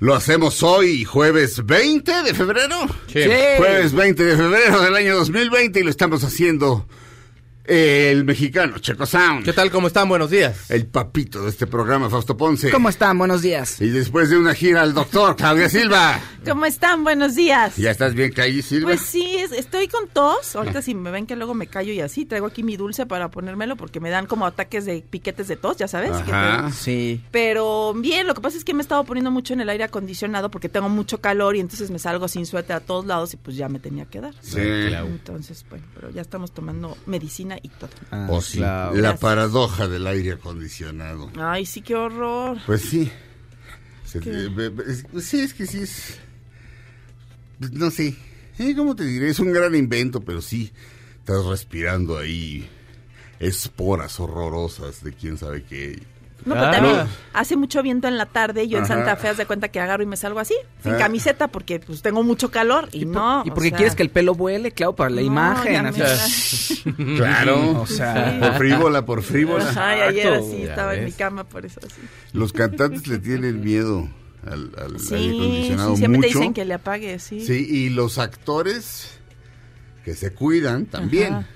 Lo hacemos hoy, jueves 20 de febrero. Sí. Jueves 20 de febrero del año 2020 y lo estamos haciendo el mexicano Checo Sound. ¿Qué tal? ¿Cómo están? Buenos días. El papito de este programa, Fausto Ponce. ¿Cómo están? Buenos días. Y después de una gira al doctor, Claudia Silva. ¿Cómo están? Buenos días. ¿Ya estás bien, Calle Silva? Pues sí, es- estoy con tos. Ahorita si me ven que luego me callo y así, traigo aquí mi dulce para ponérmelo porque me dan como ataques de piquetes de tos, ya sabes. Ajá. Sí. Pero bien, lo que pasa es que me he estado poniendo mucho en el aire acondicionado porque tengo mucho calor y entonces me salgo sin suéter a todos lados y pues ya me tenía que dar. Sí. Entonces, bueno, pero ya estamos tomando medicina y todo. O sí, claro. la Gracias. paradoja del aire acondicionado. Ay, sí, qué horror. Pues sí. Pues sí, es que sí es. pues No sé. Eh, ¿Cómo te diré? Es un gran invento, pero sí. Estás respirando ahí esporas horrorosas de quién sabe qué. No, pero Ah. también No. hace mucho viento en la tarde y yo en. Santa Fe haz de cuenta que agarro y me salgo así, sin Ah. camiseta porque pues tengo mucho calor y, ¿Y, por- no. ¿Y o por qué sea, quieres que el pelo vuele? Claro, para la no, imagen. ya así. me- Claro. O sea, Por frívola, por frívola. Ayer así ya estaba en mi cama por eso así. Los cantantes le tienen miedo al, al aire Sí, acondicionado sí, siempre te dicen que le apague, sí. Sí, y los actores que se cuidan también. Ajá.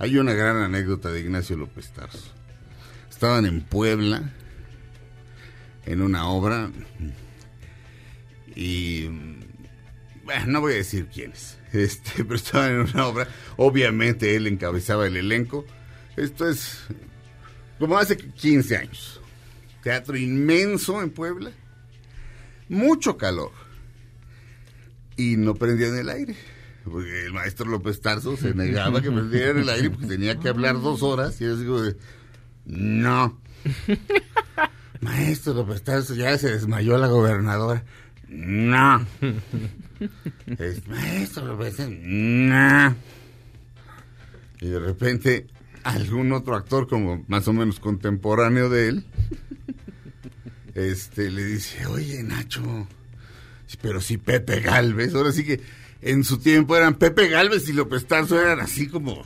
Hay una gran anécdota de Ignacio López Tarso. Estaban en Puebla en una obra y bueno, no voy a decir quiénes, este, pero estaban en una obra. Obviamente él encabezaba el elenco. Esto es como hace 15 años. Teatro inmenso en Puebla. Mucho calor. Y no prendían el aire. Porque el maestro López Tarso se negaba que prendieran el aire porque tenía que hablar dos horas. Y yo digo, no. Maestro López Tarso, ya se desmayó la gobernadora. No. Es, maestro López Tarso, no. Y de repente algún otro actor como más o menos contemporáneo de él, este le dice, oye Nacho, pero si Pepe Galvez, ahora sí que en su tiempo eran Pepe Galvez y López Tarso eran así como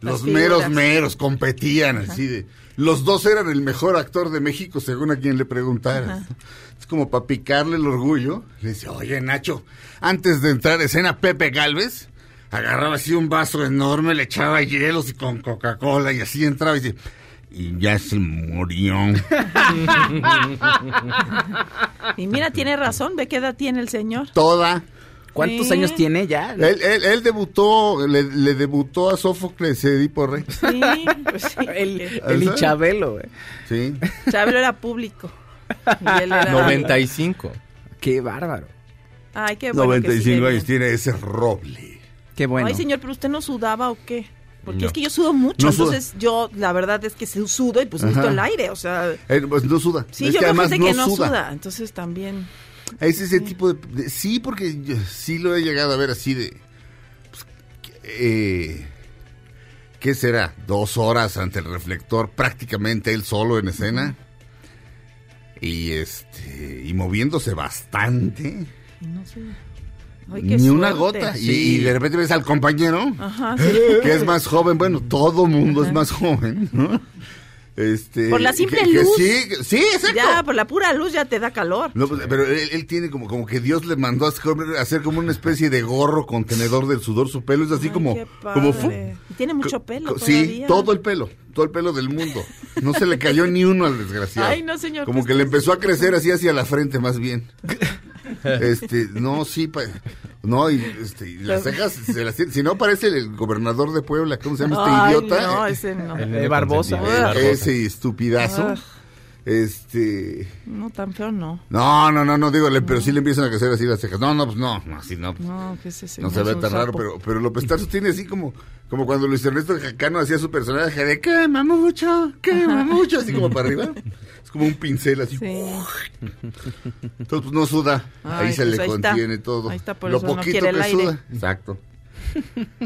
los meros meros, competían así de... Los dos eran el mejor actor de México según a quien le preguntaras. Es como para picarle el orgullo. Le dice, oye Nacho, antes de entrar a escena Pepe Galvez, agarraba así un vaso enorme, le echaba hielos y con Coca-Cola y así entraba y dice, y ya se murió. Y mira, tiene razón, ve qué edad tiene el señor. Toda. ¿Cuántos Sí. años tiene ya? Él, él- él debutó, le, le debutó a Sófocles Edipo Rey. Sí, pues sí. El, porque el Ichabelo, güey. Sí. Chabelo era público. Y él era... 95. Qué bárbaro. Ay, qué bueno que 95 sigue años bien. tiene ese roble. Qué bueno. Ay, señor, pero usted no sudaba o qué? Porque No. es que yo sudo mucho, No suda. entonces yo la verdad es que sudo y pues necesito el aire, o sea, Eh, pues no suda. sí, Es yo que además gente que no suda. entonces también. Es ese tipo de, de- Sí, porque yo sí lo he llegado a ver así de... pues, eh, ¿Qué será? Dos horas ante el reflector, prácticamente él solo en escena. Y este... Y moviéndose bastante. no sé. Ay, Ni una gota. Y- Sí. Y, de repente ves al compañero, Ajá, sí. que es más joven. Bueno, todo mundo es más joven, ¿no? Este, Por la simple que- luz. sí, que- sí, exacto. Ya, por la pura luz ya te da calor. No, pues, pero él, él tiene como, como que Dios le mandó a hacer, como una especie de gorro contenedor del sudor. Su pelo es así Ay, como... qué como padre. Y tiene mucho pelo Sí, todo el pelo. Todo el pelo del mundo. No se le cayó ni uno al desgraciado. Ay, no, señor, Como pues, que le ¿qué empezó a crecer así hacia la frente más bien. Este, no, sí, pa- No, y, este, y las cejas, se las si no parece el gobernador de Puebla, ¿cómo se llama este Ay, idiota? No, ese no. El Eh, Barbosa. Ese estupidazo. Ah. Este. No, tan feo no. No, no, no, no, digo, le- pero sí le empiezan a crecer así las cejas. No, no, pues no, no, así no. No, ¿qué es ese? No se ve tan raro, sapo. pero, pero López Tarso tiene así como, como cuando Luis Ernesto Jacano hacía su personaje de quema mucho, quema mucho, así como para arriba. Como un pincel así. Sí. Entonces, pues no suda. ahí se pues le ahí está. contiene todo. Ahí está, por Lo eso no poquito el que aire. suda. Exacto.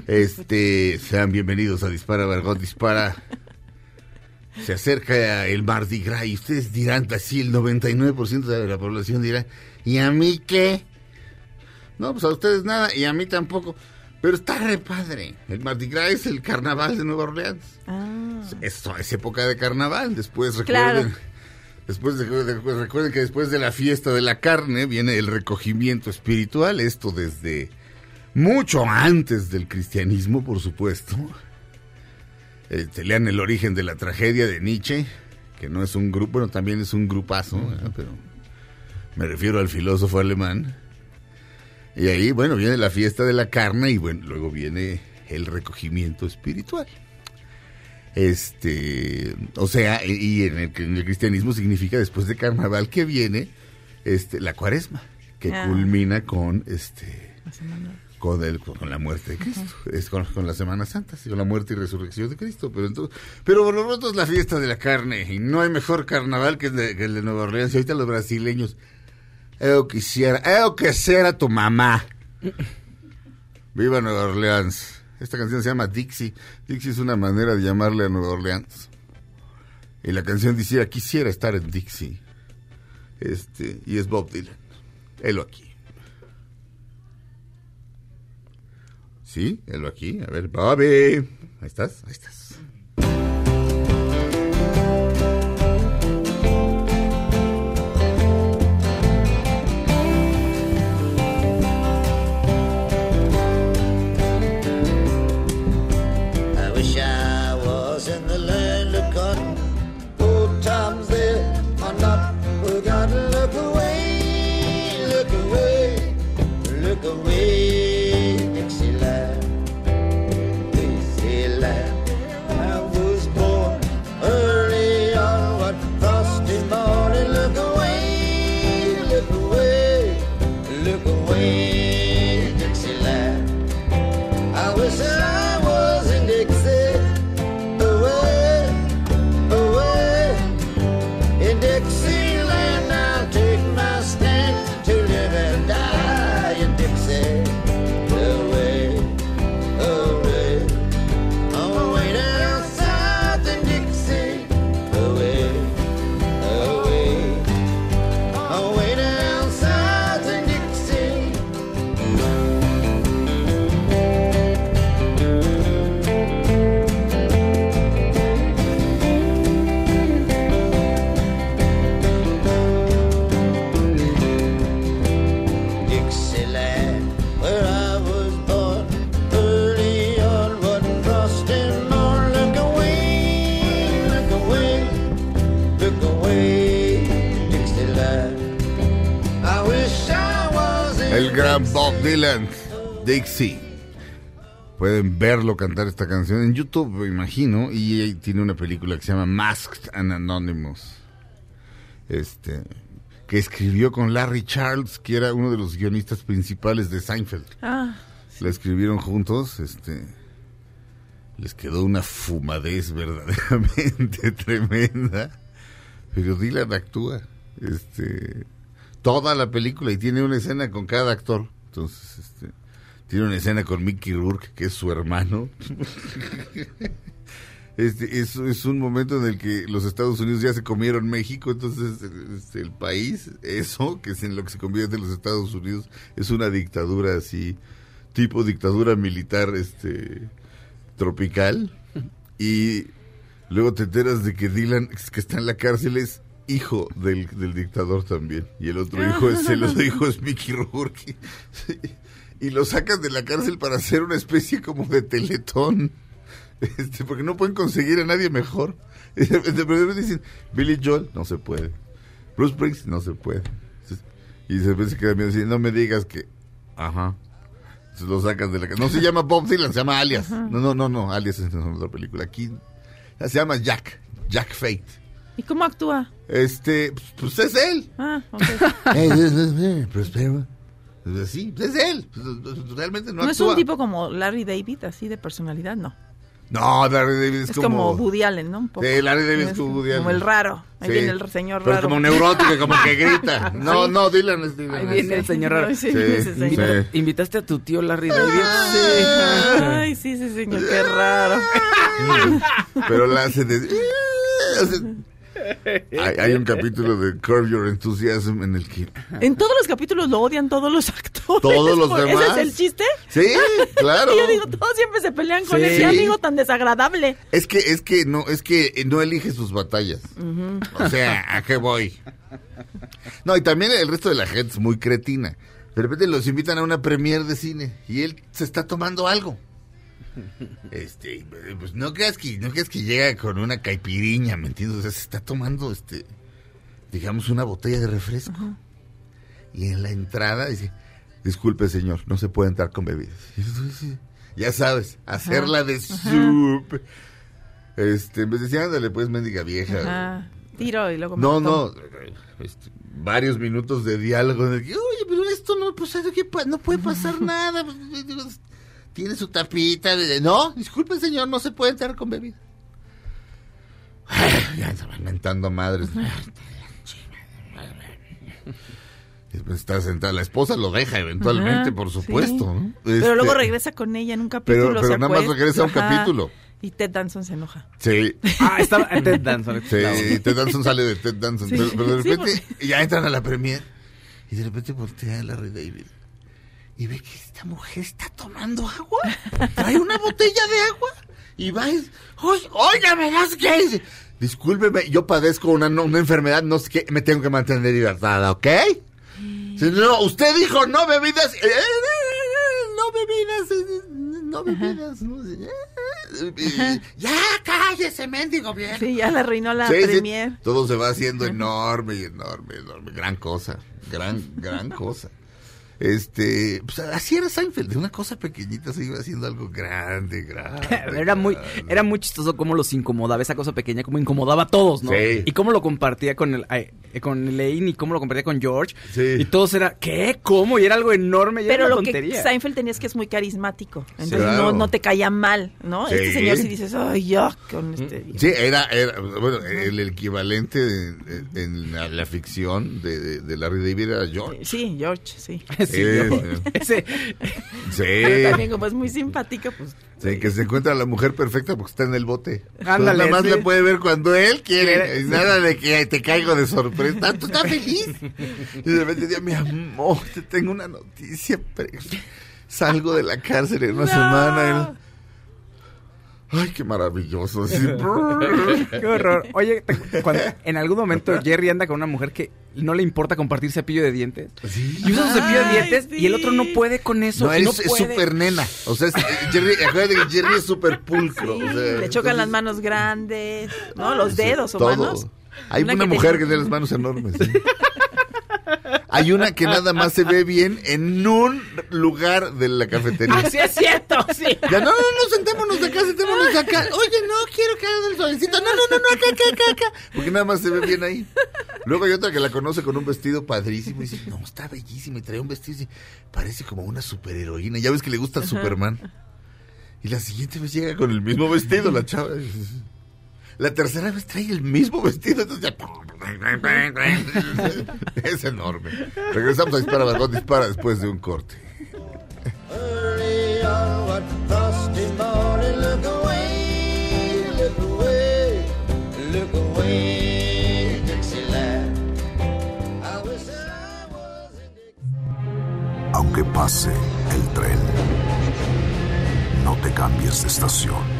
Este, sean bienvenidos a Dispara, Vargot Dispara. Se acerca el Mardi Gras y ustedes dirán, así el 99% de la población dirá, ¿y a mí qué? No, pues a ustedes nada, y a mí tampoco. Pero está re padre. El Mardi Gras es el carnaval de Nueva Orleans. Ah, Esto es época de carnaval. Después Claro. Recuerden, después de, de- recuerden que después de la fiesta de la carne viene el recogimiento espiritual. Esto desde mucho antes del cristianismo, por supuesto. Eh, se lean el origen de la tragedia de Nietzsche, que no es un grupo, bueno, también es un grupazo, ¿verdad? pero me refiero al filósofo alemán. Y ahí, bueno, viene la fiesta de la carne y bueno, luego viene el recogimiento espiritual. Este, o sea, y- en el, en el cristianismo significa después de carnaval que viene este la cuaresma, que Ah. culmina con este con el con la muerte de Cristo, es con, con la Semana Santa, con la muerte y resurrección de Cristo, pero entonces, pero por lo pronto es la fiesta de la carne y no hay mejor carnaval que el de, que el de Nueva Orleans. Y ahorita los brasileños, yo quisiera, yo quisiera tu mamá. Viva Nueva Orleans. Esta canción se llama Dixie. Dixie es una manera de llamarle a Nueva Orleans. Y la canción decía, quisiera estar en Dixie. Este, y es Bob Dylan. Helo aquí. Sí, helo aquí. A ver, Bobby. Ahí estás, ahí estás. Dixie. Pueden verlo cantar esta canción en YouTube, me imagino, y tiene una película que se llama Masked and Anonymous. Este, que escribió con Larry Charles, que era uno de los guionistas principales de Seinfeld. Ah, La escribieron juntos, este les quedó una fumadez verdaderamente tremenda. Pero Dylan actúa, este toda la película y tiene una escena con cada actor. Entonces, este tiene una escena con Mickey Rourke, que es su hermano. Este, es, es un momento en el que los Estados Unidos ya se comieron México, entonces este, el país, eso, que es en lo que se convierte en los Estados Unidos, es una dictadura así, tipo dictadura militar este tropical. Y luego te enteras de que Dylan, que está en la cárcel, es hijo del, del dictador también. Y el otro hijo es el otro hijo es Mickey Rourke. Y lo sacan de la cárcel para hacer una especie como de teletón. Este, porque no pueden conseguir a nadie mejor. Y de repente dicen, Billy Joel, no se puede. Bruce Springs, no se puede. Y de repente se queda así, no me digas que, ajá. Se lo sacan de la casa. No se llama Bob Dylan, se llama Alias. No, no, no, no, Alias es en otra película. Aquí se llama Jack, Jack Fate. ¿Y cómo actúa? Este, pues, pues es él. Ah, ok. Pues sí, es él. Pues, Realmente no, No es un tipo como Larry David, así de personalidad, no. No, Larry David es, Es como, Woody Allen, ¿no? Un poco. Sí, Larry David es Es como Woody Como el raro. Ahí Sí. viene el señor Pero raro. como neurótico, como que grita. No, no, Dylan es Dylan. Ahí viene el señor raro. Sí, Sí, ese señor. sí. ¿Invitaste a tu tío Larry David? Ay, sí, sí, señor, qué raro. Pero la hace de... hay, hay un capítulo de Curb Your Enthusiasm en el que... En todos los capítulos lo odian todos los actores. Todos los ¿Ese demás. es el chiste? Sí, claro. Y yo digo, todos siempre se pelean con Sí. ese amigo tan desagradable. Es que, es que no, es que no elige sus batallas. O sea, ¿a qué voy? No, y también el resto de la gente es muy cretina. De repente los invitan a una premier de cine y él se está tomando algo. Este, pues no creas que, no creas que llega con una caipiriña, ¿me entiendes? O sea, se está tomando, este, digamos, una botella de refresco. Y en la entrada dice, disculpe señor, no se puede entrar con bebidas. "Sí, Ya sabes, hacerla de soup. Este, en vez de decir, ándale, pues, mendiga vieja. Ajá. Tiro y luego me No, no. este, varios minutos de diálogo. en el que, Oye, pero esto no, pues, ¿qué pa- no puede pasar nada. Tiene su tapita. de- No, disculpe, señor, no se puede entrar con bebida. Ya estaban mentando madres. Está sentada, la esposa lo deja eventualmente, Ajá, por sí. supuesto. Pero Este, luego regresa con ella en un capítulo. pero se nada más regresa a un Ajá. capítulo. Y Ted Danson se enoja. Sí, Ah, estaba Ted Danson. Sí, Ted Danson sale de Ted Danson. Sí. Pero, pero de Sí, repente ya entran a la premier y de repente voltea a Larry David y ve que esta mujer está tomando agua. Trae una botella de agua y va y "Oy- óigame, no sé qué. Discúlpeme, yo padezco una, una enfermedad, no sé qué, me tengo que mantener hidratada, ¿ok? No, usted dijo no bebidas, eh, eh, no bebidas, eh, no bebidas, no eh, ya cállese, mendigo viejo. Sí, ya le arruinó la Sí, sí, premier. todo se va haciendo enorme y enorme, enorme. Gran cosa. Gran, gran cosa. Este, pues así era Seinfeld, de una cosa pequeñita se iba haciendo algo grande, grande. Era muy, grande. era muy chistoso cómo los incomodaba, esa cosa pequeña, cómo incomodaba a todos, ¿no? Sí. Y cómo lo compartía con el, ay, eh, con Elaine y cómo lo compartía con George. Sí. Y todos era, ¿qué? ¿Cómo? Y era algo enorme y Pero era lo que. Seinfeld tenía es que es muy carismático. Entonces Claro. no, no te caía mal, ¿no? Sí. Este señor sí dices, ay, ya, con este... Sí, era, era bueno, el equivalente de- de- en la, la ficción de, de, de Larry David era George. Sí, George, sí. Sí, ese, Pero Sí, también como es muy simpático, pues... sí, que se encuentra la mujer perfecta porque está en el bote. Ándale, nada más sí. la puede ver cuando él quiere. Nada de que te caigo de sorpresa. Tú estás feliz. Y de repente dice, mi amor, te tengo una noticia. Salgo de la cárcel en una semana. Ay, qué maravilloso. Qué horror. Oye, te- cuando en algún momento Jerry anda con una mujer que no le importa compartir cepillo de dientes. Y usa su cepillo de dientes sí. y el otro no puede con eso. No, es no es puede. súper nena. O sea, es, eh, Jerry, acuérdate que Jerry es súper pulcro. Sí, o sea, le chocan las manos grandes, ¿no? Los dedos o Todo. manos. Hay Una una, que mujer que tiene las manos enormes. Hay una que nada más se ve bien en un lugar de la cafetería. Ah, sí es cierto, sí. Ya, no, no, no, sentémonos acá, sentémonos acá. Oye, no, quiero que haga el solecito. No, no, no, no, acá, acá, acá, acá. Porque nada más se ve bien ahí. Luego hay otra que la conoce con un vestido padrísimo y dice, no, está bellísima. Y trae un vestido y dice, parece como una superheroína. Ya ves que le gusta Superman. Y la siguiente vez llega con el mismo vestido, la chava. La tercera vez trae el mismo vestido, entonces ya... Es enorme. Regresamos a Dispara, Margot Dispara después de un corte. Aunque pase el tren, no te cambies de estación.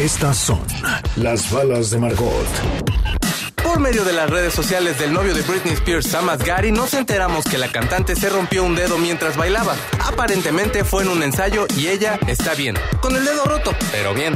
Estas son las balas de Margot. Por medio de las redes sociales del novio de Britney Spears, Sam Asghari, nos enteramos que la cantante se rompió un dedo mientras bailaba. Aparentemente fue en un ensayo y ella está bien. Con el dedo roto, pero bien.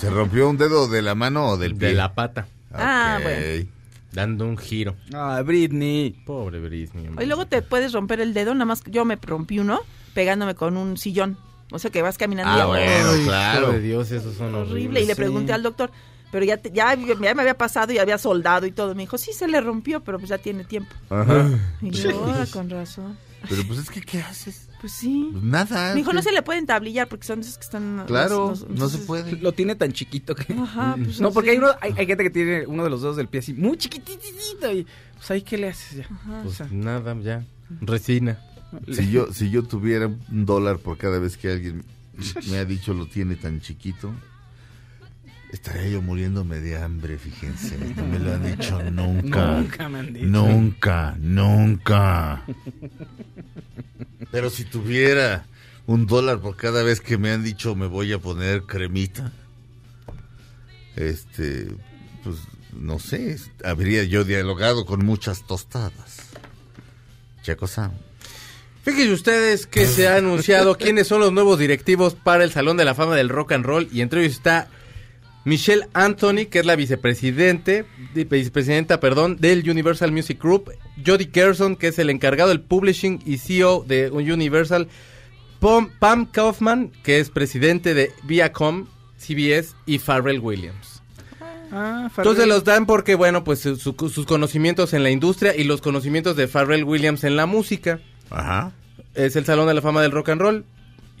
¿Se rompió un dedo de la mano o del pie? De la pata, Ah, Ok. bueno. dando un giro. Ah, Britney. Pobre Britney. hombre. Y luego te puedes romper el dedo, nada más yo me rompí uno pegándome con un sillón. O sea que vas caminando y Ah, ya- bueno, Ay, claro. de Dios, esos son horrible. horribles. Y le sí. pregunté al doctor, pero ya, te- ya, ya me había pasado y había soldado y todo. Me dijo, sí, se le rompió, pero pues ya tiene tiempo. Ajá. Y yo, "Ah, con razón. Pero pues es que, ¿qué haces? Pues sí. Pues nada. Me dijo, ¿qué? no se le pueden tablillar porque son esos que están... Claro, los- los- no se puede. Lo tiene tan chiquito que... Ajá, pues No, porque hay, uno, hay, hay gente que tiene uno de los dedos del pie así muy chiquititito y pues ahí qué le haces ya. O Pues sea, nada, ya. Resina. Si yo, si yo tuviera un dólar por cada vez que alguien me ha dicho lo tiene tan chiquito, estaría yo muriéndome de hambre, fíjense. No me lo han dicho nunca. nunca me han dicho. Nunca, nunca. Pero si tuviera un dólar por cada vez que me han dicho me voy a poner cremita, este, pues no sé, habría yo dialogado con muchas tostadas. Checo Sam. Fíjense ustedes que se ha anunciado quiénes son los nuevos directivos para el Salón de la Fama del Rock and Roll y entre ellos está Michelle Anthony, que es la vicepresidente, vicepresidenta, perdón, del Universal Music Group, Jody Gerson, que es el encargado del publishing y CEO de Universal, Pam, Pam Kaufman, que es presidente de Viacom, CBS y Pharrell Williams. Ah, Entonces los dan porque, bueno, pues su- su- sus conocimientos en la industria y los conocimientos de Pharrell Williams en la música Ajá. es el Salón de la Fama del Rock and Roll.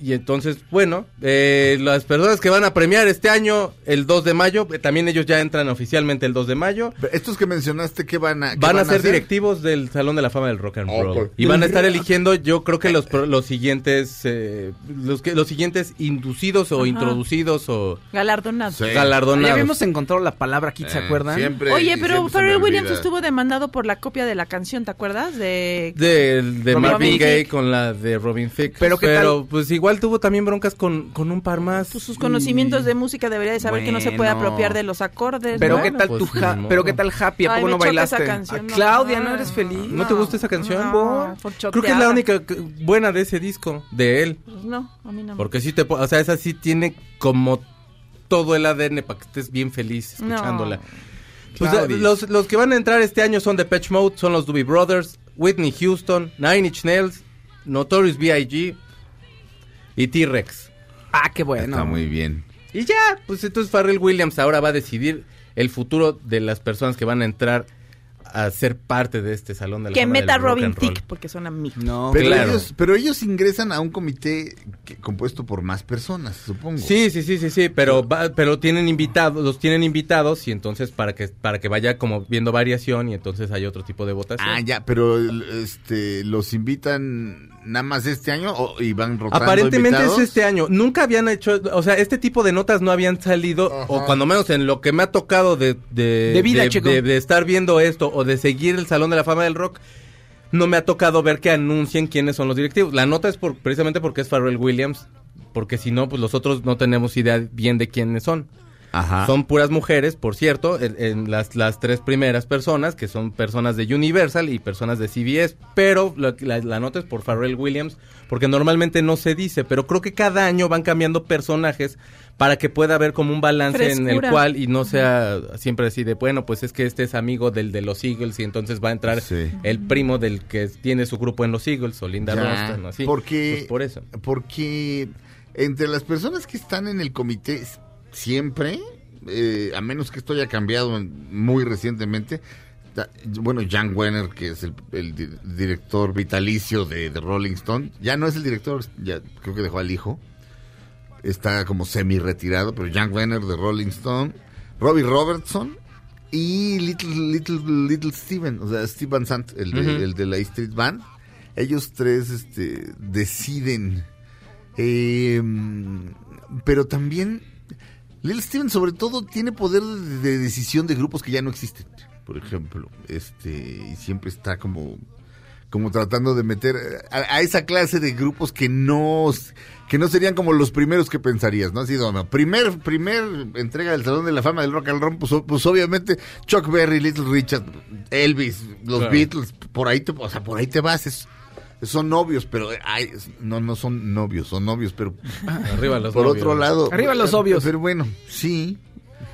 Y entonces, bueno, eh, las personas que van a premiar este año, el 2 de mayo, eh, también ellos ya entran oficialmente el 2 de mayo. Estos que mencionaste, ¿qué van a qué Van a ser hacer? directivos del Salón de la Fama del Rock and Oh, Roll. por- Y van a estar eligiendo, yo creo que los, pro- los siguientes, eh, los, que, los siguientes inducidos o Ajá. introducidos o Galardonados. Sí. Ya galardonados. habíamos encontrado la palabra aquí, ¿se Eh, acuerdan? siempre- Oye, pero Pharrell Williams estuvo demandado por la copia de la canción, ¿te acuerdas? De... de, Marvin. Gaye con la de Robin Thicke. Pero ¿qué tal? pues igual tuvo también broncas con, con un par más. Pues sus conocimientos de música debería de saber que no se puede Bueno. apropiar de los acordes. Pero ¿no? qué tal pues, tu ja- pero qué tal Happy, ¿a poco no bailaste? esa canción, no. Claudia, ¿no eres feliz? ¿No te gusta esa canción? No, por Creo que es la única buena de ese disco, de él. Pues no, a mí no. Porque sí te... O sea, esa sí tiene como todo el ADN para que estés bien feliz No. escuchándola. Pues, los, los que van a entrar este año son The Patch Mode, son los Doobie Brothers, Whitney Houston, Nine Inch Nails, Notorious B.I.G. y T-Rex. Ah, qué bueno. Está muy bien. Y ya, pues entonces Pharrell Williams ahora va a decidir el futuro de las personas que van a entrar a ser parte de este salón de la que fama meta del Robin. Thicke, porque son amigos. No, Pero, claro. ellos, pero ellos ingresan a un comité que- compuesto por más personas, supongo. Sí, sí, sí, sí, sí, pero va- pero tienen invitados, los tienen invitados y entonces para que para que vaya como viendo variación y entonces hay otro tipo de votación. Ah, ya, pero este los invitan nada más este año o y van rotando Aparentemente invitados? es este año. Nunca habían hecho, o sea, este tipo de notas no habían salido, o cuando menos en lo que me ha tocado de, de, De vida, de, chico. de- de estar viendo esto o de seguir el Salón de la Fama del Rock, no me ha tocado ver que anuncien quiénes son los directivos. La nota es por, precisamente porque es Pharrell Williams, porque si no, pues los otros no tenemos idea bien de quiénes son. Ajá. Son puras mujeres, por cierto, en, en las, las tres primeras personas, que son personas de Universal y personas de CBS, pero la, la- la nota es por Pharrell Williams, porque normalmente no se dice, pero creo que cada año van cambiando personajes para que pueda haber como un balance en el cual y no sea siempre así de, bueno, pues es que este es amigo del de los Eagles y entonces va a entrar Sí. el primo del que tiene su grupo en los Eagles o Linda Roston, así. Porque, Pues por eso. Porque entre las personas que están en el comité siempre, eh, a menos que esto haya cambiado muy recientemente, bueno, Jan Wenner, que es el, el di- director vitalicio de, de Rolling Stone, ya no es el director, ya creo que dejó al hijo, está como semi retirado, pero Jan Wenner de Rolling Stone, Robbie Robertson y Little Little Little Steven, o sea, Steve Van Sant, el de, el de la E Street Band. Ellos tres este, deciden. Eh, pero también Little Steven sobre todo tiene poder de, de decisión de grupos que ya no existen. Por ejemplo, este y siempre está como como tratando de meter a, a esa clase de grupos que no que no serían como los primeros que pensarías, ¿no? Así, no, no. Primer, primer entrega del Salón de la Fama del Rock and Roll, pues, pues obviamente Chuck Berry, Little Richard, Elvis, los Claro. Beatles, por ahí te, o sea, por ahí te vas, es- son novios, pero ay, es- no, no son novios, son novios, pero Arriba los por novios. otro lado. Arriba los obvios. Pero bueno, sí.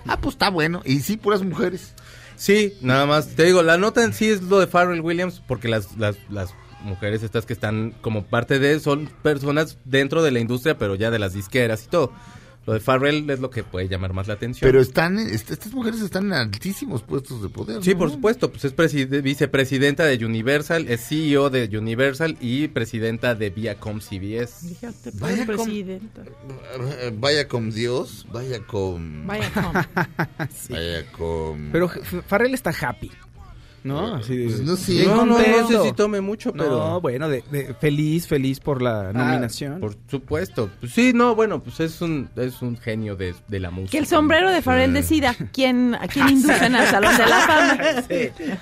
Ah, pues está bueno. Y sí, puras mujeres. Sí, nada más. Te digo, la nota en sí es lo de Pharrell Williams, porque las, las, las mujeres estas que están como parte de, son personas dentro de la industria, pero ya de las disqueras y todo. Lo de Pharrell es lo que puede llamar más la atención. Pero están, est- estas mujeres están en altísimos puestos de poder. Sí, ¿no? por supuesto, pues es preside- vicepresidenta de Universal, es CEO de Universal y presidenta de Viacom CBS. Fíjate, Vaya con- presidenta. Vaya con Dios, vaya con. Vaya com. Vaya con. Pero Farrell está happy. ¿No? Así de- Pues no sé. bien No, no, no sé si tome mucho, pero... No, bueno, de, de- feliz, feliz por la nominación. Ah, por supuesto. Pues sí, no, bueno, pues es un, es un genio de, de la música. Que el sombrero de Farrell decida quién, a quién inducen al Salón de la Fama.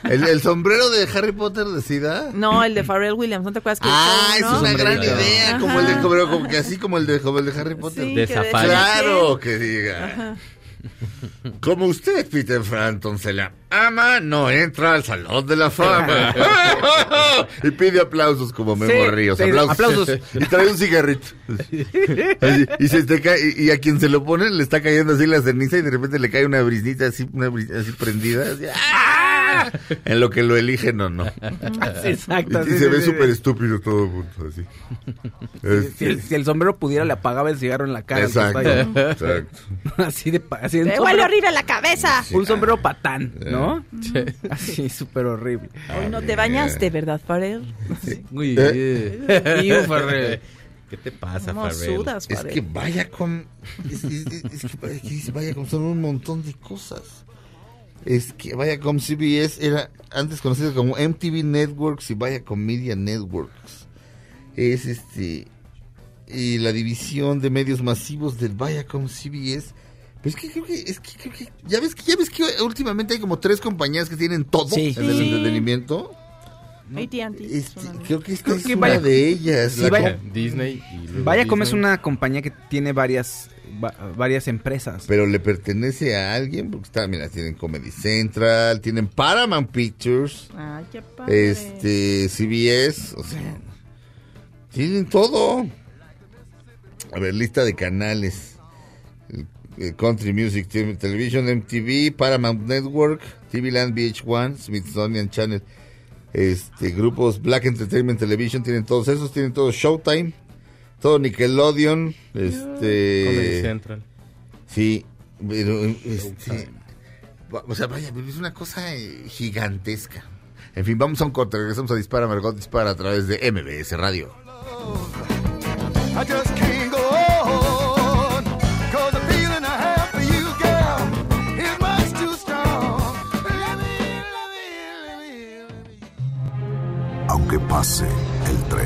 ¿El, el sombrero de Harry Potter decida. No, el de Farrell Williams, ¿no te acuerdas que Ah, es una gran idea. Como el de, como, como que así como el de, como el de Harry Potter. Sí, de que Zafari. Claro que diga. Como usted, Peter Frampton, se la ama, no entra al Salón de la Fama. y pide aplausos como Memo Sí, Ríos. aplausos. aplausos. y trae un cigarrito. Así, y, se te cae, y, y a quien se lo pone le está cayendo así la ceniza y de repente le cae una brisnita así, una bris- así prendida. así, ¡ah! En lo que lo eligen o no. Exacto. Y sí, se sí, ve sí, súper sí. estúpido todo el mundo, así. Si, Este, si el sombrero pudiera, le apagaba el cigarro en la cara. exacto, exacto. Así de... Así de un, ¡Te huele horrible la cabeza! un sombrero patán, ¿no? Así, súper horrible. Hoy no te bañaste, ¿verdad, Farrell? Uy, ¿Eh? eh. Iu, Farrell. ¿Qué te pasa, ¿Cómo Farrell? sudas, Es Farrell? que vaya con. Es, es- es- es que vaya con son un montón de cosas. Es que Viacom CBS era antes conocido como MTV Networks y Viacom Media Networks. Es este. Y la división de medios masivos del Viacom CBS. Pues es que creo que. Es que creo que. Ya ves que, ya ves que últimamente hay como tres compañías que tienen todo Sí. en el Sí. entretenimiento. AT&T. Este, es creo que esta Creo es que una Vaya- de ellas. Sí, la Vaya- com- Disney y Viacom es una compañía que tiene varias, va- varias empresas. Pero le pertenece a alguien, porque está, mira, tienen Comedy Central, tienen Paramount Pictures, Ay, qué padre. este, CBS, o sea, tienen todo. A ver, lista de canales. El- el Country Music Te- Television, MTV, Paramount Network, TV Land VH1, Smithsonian Channel, este, grupos Black Entertainment Television, tienen todos esos, tienen todo Showtime, todo Nickelodeon, Comedy este... Central. Sí, pero este, o sea, vaya, pero es una cosa eh, gigantesca. En fin, vamos a un corte, regresamos a Dispara, Margot Dispara a través de MBS Radio. Aunque pase el tren,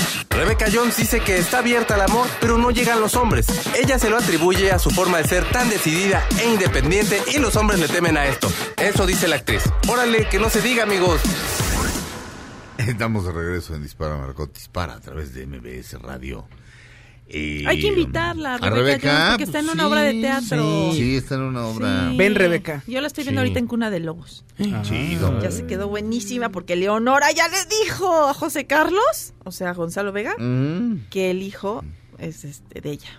Rebecca Jones dice que está abierta al amor, pero no llegan los hombres. Ella se lo atribuye a su forma de ser tan decidida e independiente y los hombres le temen a esto. Eso dice la actriz. Órale, que no se diga, amigos. Estamos de regreso en Dispara, Margot Dispara a través de MBS Radio. Y, Hay que invitarla, a Rebeca Rebeca, Jones, porque está en pues una obra de sí, teatro. Sí, está en una obra. Sí. Ven, Rebeca. Yo la estoy viendo Sí. ahorita en Cuna de Lobos. Chido. Ya se quedó buenísima porque Leonora ya le dijo a José Carlos, o sea, a Gonzalo Vega, Mm. que el hijo es este de ella.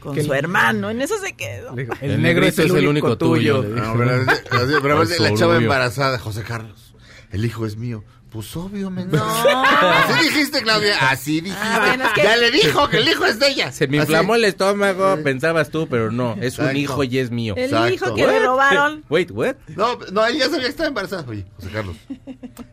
Con Que su hermano, en eso se quedó. El, El negro es el, único, tuyo. dijo. No, pero, pero la chava embarazada, José Carlos. El hijo es mío. Pues obvio, men. Así dijiste, Claudia. Así dijiste. Ah, bueno, es que- Ya le dijo que el hijo es de ella. Se me Así. inflamó el estómago, pensabas tú, pero no, es un hijo y es mío. El Exacto. hijo que le robaron. Wait, what? No, no, él ya sabía que estaba embarazada. Oye, José Carlos,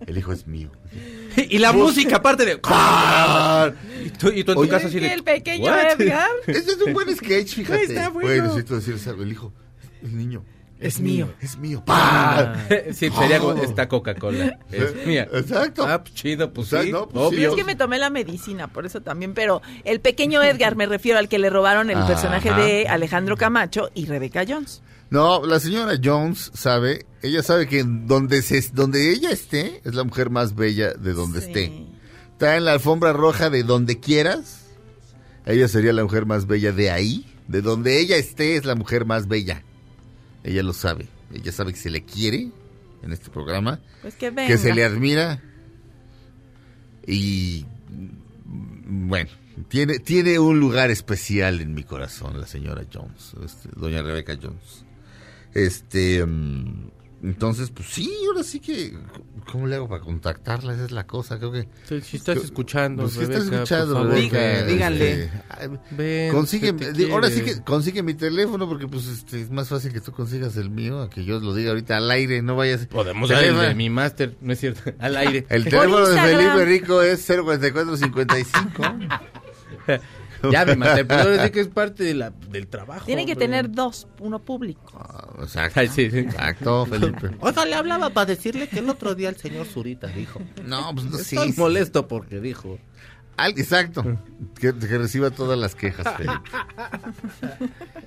el hijo es mío. Y la música, aparte de. Y tú, y tú en tu casa así de. el pequeño ¿What? Edgar. Este es un buen sketch, fíjate. Está bueno. Bueno, necesito decir, ¿sabe? el hijo, el niño. Es mío. Es mío. Ah, ¡Pah! sí, sería como Oh. esta Coca-Cola. Es mía. Exacto. Ah, pues chido, pues Exacto, sí, no, pues obvio. Es que me tomé la medicina, por eso también, pero el pequeño Edgar me refiero al que le robaron el Ajá. personaje de Alejandro Camacho y Rebeca Jones. No, la señora Jones sabe, ella sabe que donde se, donde ella esté es la mujer más bella de donde Sí. esté. Está en la alfombra roja de donde quieras. Ella sería la mujer más bella de ahí. De donde ella esté es la mujer más bella. Ella lo sabe. Ella sabe que se le quiere en este programa, Pues que venga. que se le admira. Y bueno, tiene, tiene un lugar especial en mi corazón la señora Jones, este, doña Rebeca Jones. Este, mm, entonces, pues sí, ahora sí que, ¿cómo le hago para contactarla? Esa es la cosa, creo que... Sí, Si estás escuchando, Pues, si estás Rebeca, escuchando, favor, Rebeca, Diga- díganle. este, ven, Consigue, ahora sí que consigue mi teléfono porque pues este, es más fácil que tú consigas el mío a que yo lo diga ahorita al aire, no vayas. Podemos dar el de mi máster, no es cierto, al aire. El teléfono de. Felipe Rico es 04455. ya, mi máster, pero sí que es parte de la, del trabajo. Tiene que hombre. tener dos, uno público. Ah, Exacto. Sí, sí. Exacto, Felipe. Oiga, le hablaba para decirle que el otro día el señor Zurita dijo. No, pues no sí. Estoy sí. molesto porque dijo. Al- exacto. Que, que reciba todas las quejas, Felipe.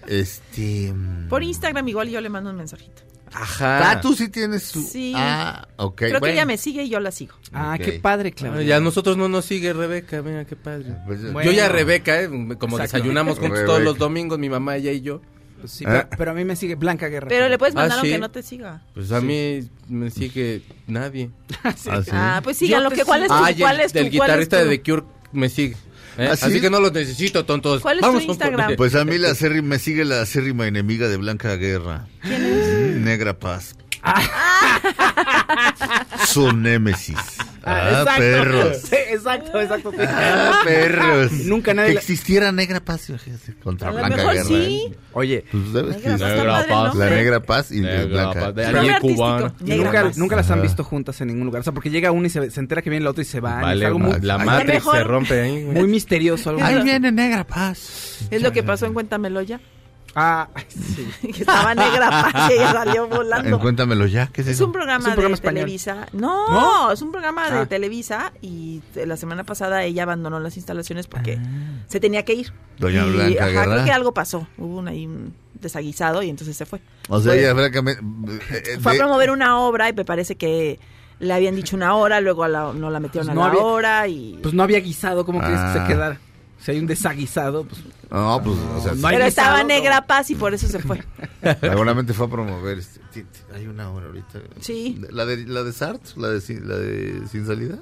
Este. mm, Por Instagram igual yo le mando un mensajito. Ajá. Ah, tú sí tienes su. Sí. Ah, ok. Creo que bueno. ella me sigue y yo la sigo. Ah, qué padre, Ah, Claudia. ya a nosotros no nos sigue Rebeca, mira qué padre. Pues, Bueno. Yo ya Rebeca, ¿eh? como Exacto. desayunamos juntos Rebeca. todos los domingos, mi mamá, ella y yo. Pues sí, Ah. pero, pero a mí me sigue Blanca Guerra. Pero le puedes Ah, mandar sí. aunque no te siga. Pues a mí me sigue nadie. Ah, sí. Ah, pues síganlo. ¿Cuál es tu, Ah, cuál el, es tu, del cuál es guitarrista tu- de The Cure me sigue. ¿eh? ¿Ah, sí? Así que no los necesito, tontos. ¿Cuál es tu Vamos, Instagram? Pues a mí la acérrima- me sigue la acérrima enemiga de Blanca Guerra. ¿Quién es? Negra Paz. Su némesis. Ah, exacto. perros. Sí, exacto, exacto. Ah, perros. Nunca nadie Que la- existiera Negra Paz imagínate, contra A Blanca mejor Guerra. sí. ¿eh? Oye, Pues sabes Negra que Paz la. Negra Paz y Negra Blanca. Paz, de Negra nunca, Paz. nunca las han visto juntas en ningún lugar. O sea, porque llega una y se, se entera que viene la otra y se van. Vale, es algo muy, la Matrix se rompe ahí. muy misterioso. Algo Ahí viene Negra Paz. Es lo que pasó en Cuéntamelo ya. Ah, sí. que estaba negra paz y ella salió volando. En Cuéntamelo ya, ¿qué es Es eso? un programa, Es un programa de español. Televisa. No, ¿No? es un programa de Ah. Televisa y eh, la semana pasada ella abandonó las instalaciones porque se tenía que ir. Doña Y, Blanca ajá, Guerra. creo que algo pasó. Hubo un, ahí un desaguisado y entonces se fue. O sea, Fue- ella francamente... eh, Fue a promover una obra y me parece que le habían dicho una hora, luego a la- no la metieron Pues a no la había- hora y... Pues no había guisado, ¿cómo quieres que Ah. se quedara? Si hay un desaguisado, pues. No, pues, o sea, No hay Pero estaba negra paz y por eso se fue. seguramente fue a promover. este, hay una hora ahorita. Sí. La de, la de Sartre, la de, Sin- la de Sin Salida.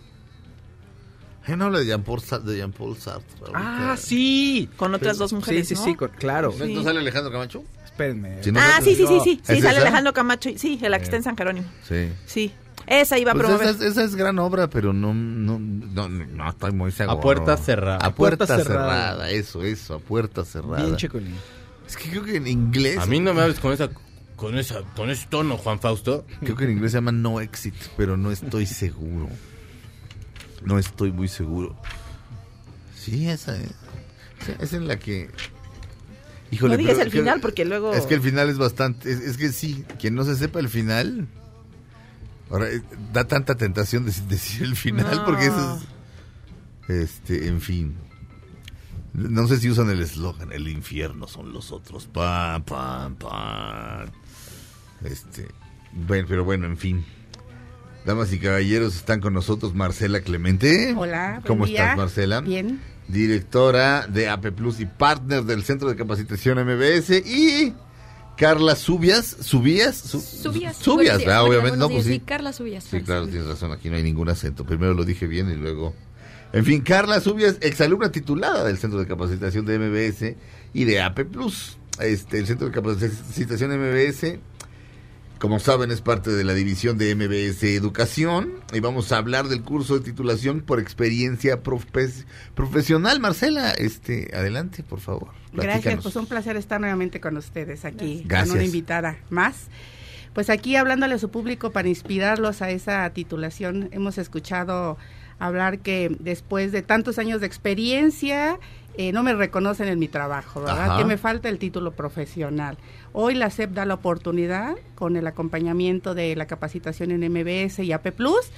Hay una hora de Jean-Paul Sa- de Jean-Paul Sartre. Ah, sí. Con otras dos mujeres, Sí, sí, ¿no? sí, con- claro. ¿No, no sale Alejandro Camacho? Espérenme. Si no, Ah, no- sí, sí, sí, sí. Sí, ¿Es sale esa? Alejandro Camacho. Sí, la que está en San Jerónimo. Sí. Sí. Esa iba a Pues promover. esa, es- esa es gran obra, pero no, no, no, no estoy muy seguro. A puerta cerrada. A puerta, puerta cerrada. cerrada. eso, eso, a puerta cerrada. Bien checolín. Es que creo que en inglés. A mí no me hables con esa, con esa, con ese tono, Juan Fausto. Creo que en inglés se llama no exit, pero no estoy seguro. No estoy muy seguro. Sí, esa es. Sí, es en la que. Híjole, no digas pero el final porque luego... Es que el final es bastante. Es, es que sí, quien no se sepa el final. Ahora, eh, da tanta tentación de decir el final No. porque eso es. Este, en fin. No sé si usan el eslogan: el infierno son los otros. Pam, pam, pam. Este. Bueno, pero bueno, en fin. Damas y caballeros, están con nosotros Marcela Clemente. Hola, ¿Cómo día. estás, Marcela? Bien. Directora de AP Plus y partner del Centro de Capacitación MBS. Y Carla Subias. ¿Subías? Su- Subias. Subias, Obviamente. No, pues días. sí. Sí, Carla Subias. Sí, claro, tienes razón. Aquí no hay ningún acento. Primero lo dije bien y luego. En fin, Carla Subias, exalumna titulada del Centro de Capacitación de MBS y de AP Plus. Este, el Centro de Capacitación MBS, como saben, es parte de la división de MBS Educación. Y vamos a hablar del curso de titulación por experiencia profes- profesional. Marcela, este, adelante, por favor. Gracias, pues un placer estar nuevamente con ustedes aquí, Gracias. con una invitada más. Pues aquí hablándole a su público para inspirarlos a esa titulación, hemos escuchado hablar que después de tantos años de experiencia, eh, no me reconocen en mi trabajo, ¿verdad? Ajá. Que me falta el título profesional. Hoy la SEP da la oportunidad, con el acompañamiento de la capacitación en MBS y AP Plus,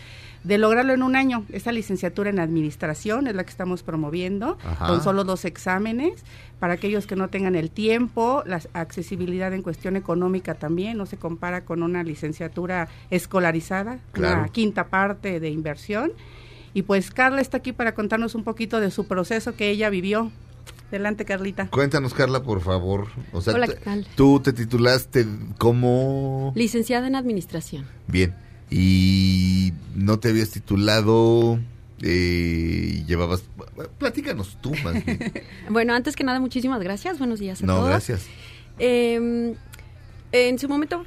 de lograrlo en un año. Esta licenciatura en administración es la que estamos promoviendo, Ajá. con solo dos exámenes. Para aquellos que no tengan el tiempo, la accesibilidad en cuestión económica también no se compara con una licenciatura escolarizada, Claro. una quinta parte de inversión. Y pues Carla está aquí para contarnos un poquito de su proceso que ella vivió. Adelante, Carlita. Cuéntanos, Carla, por favor. O sea, Hola, te- ¿qué tal? tú te titulaste como... Licenciada en Administración. Bien. Y no te habías titulado... Eh, y llevabas... Platícanos tú más bien. Bueno, antes que nada, muchísimas gracias. Buenos días a No, todos. gracias. Eh, en su momento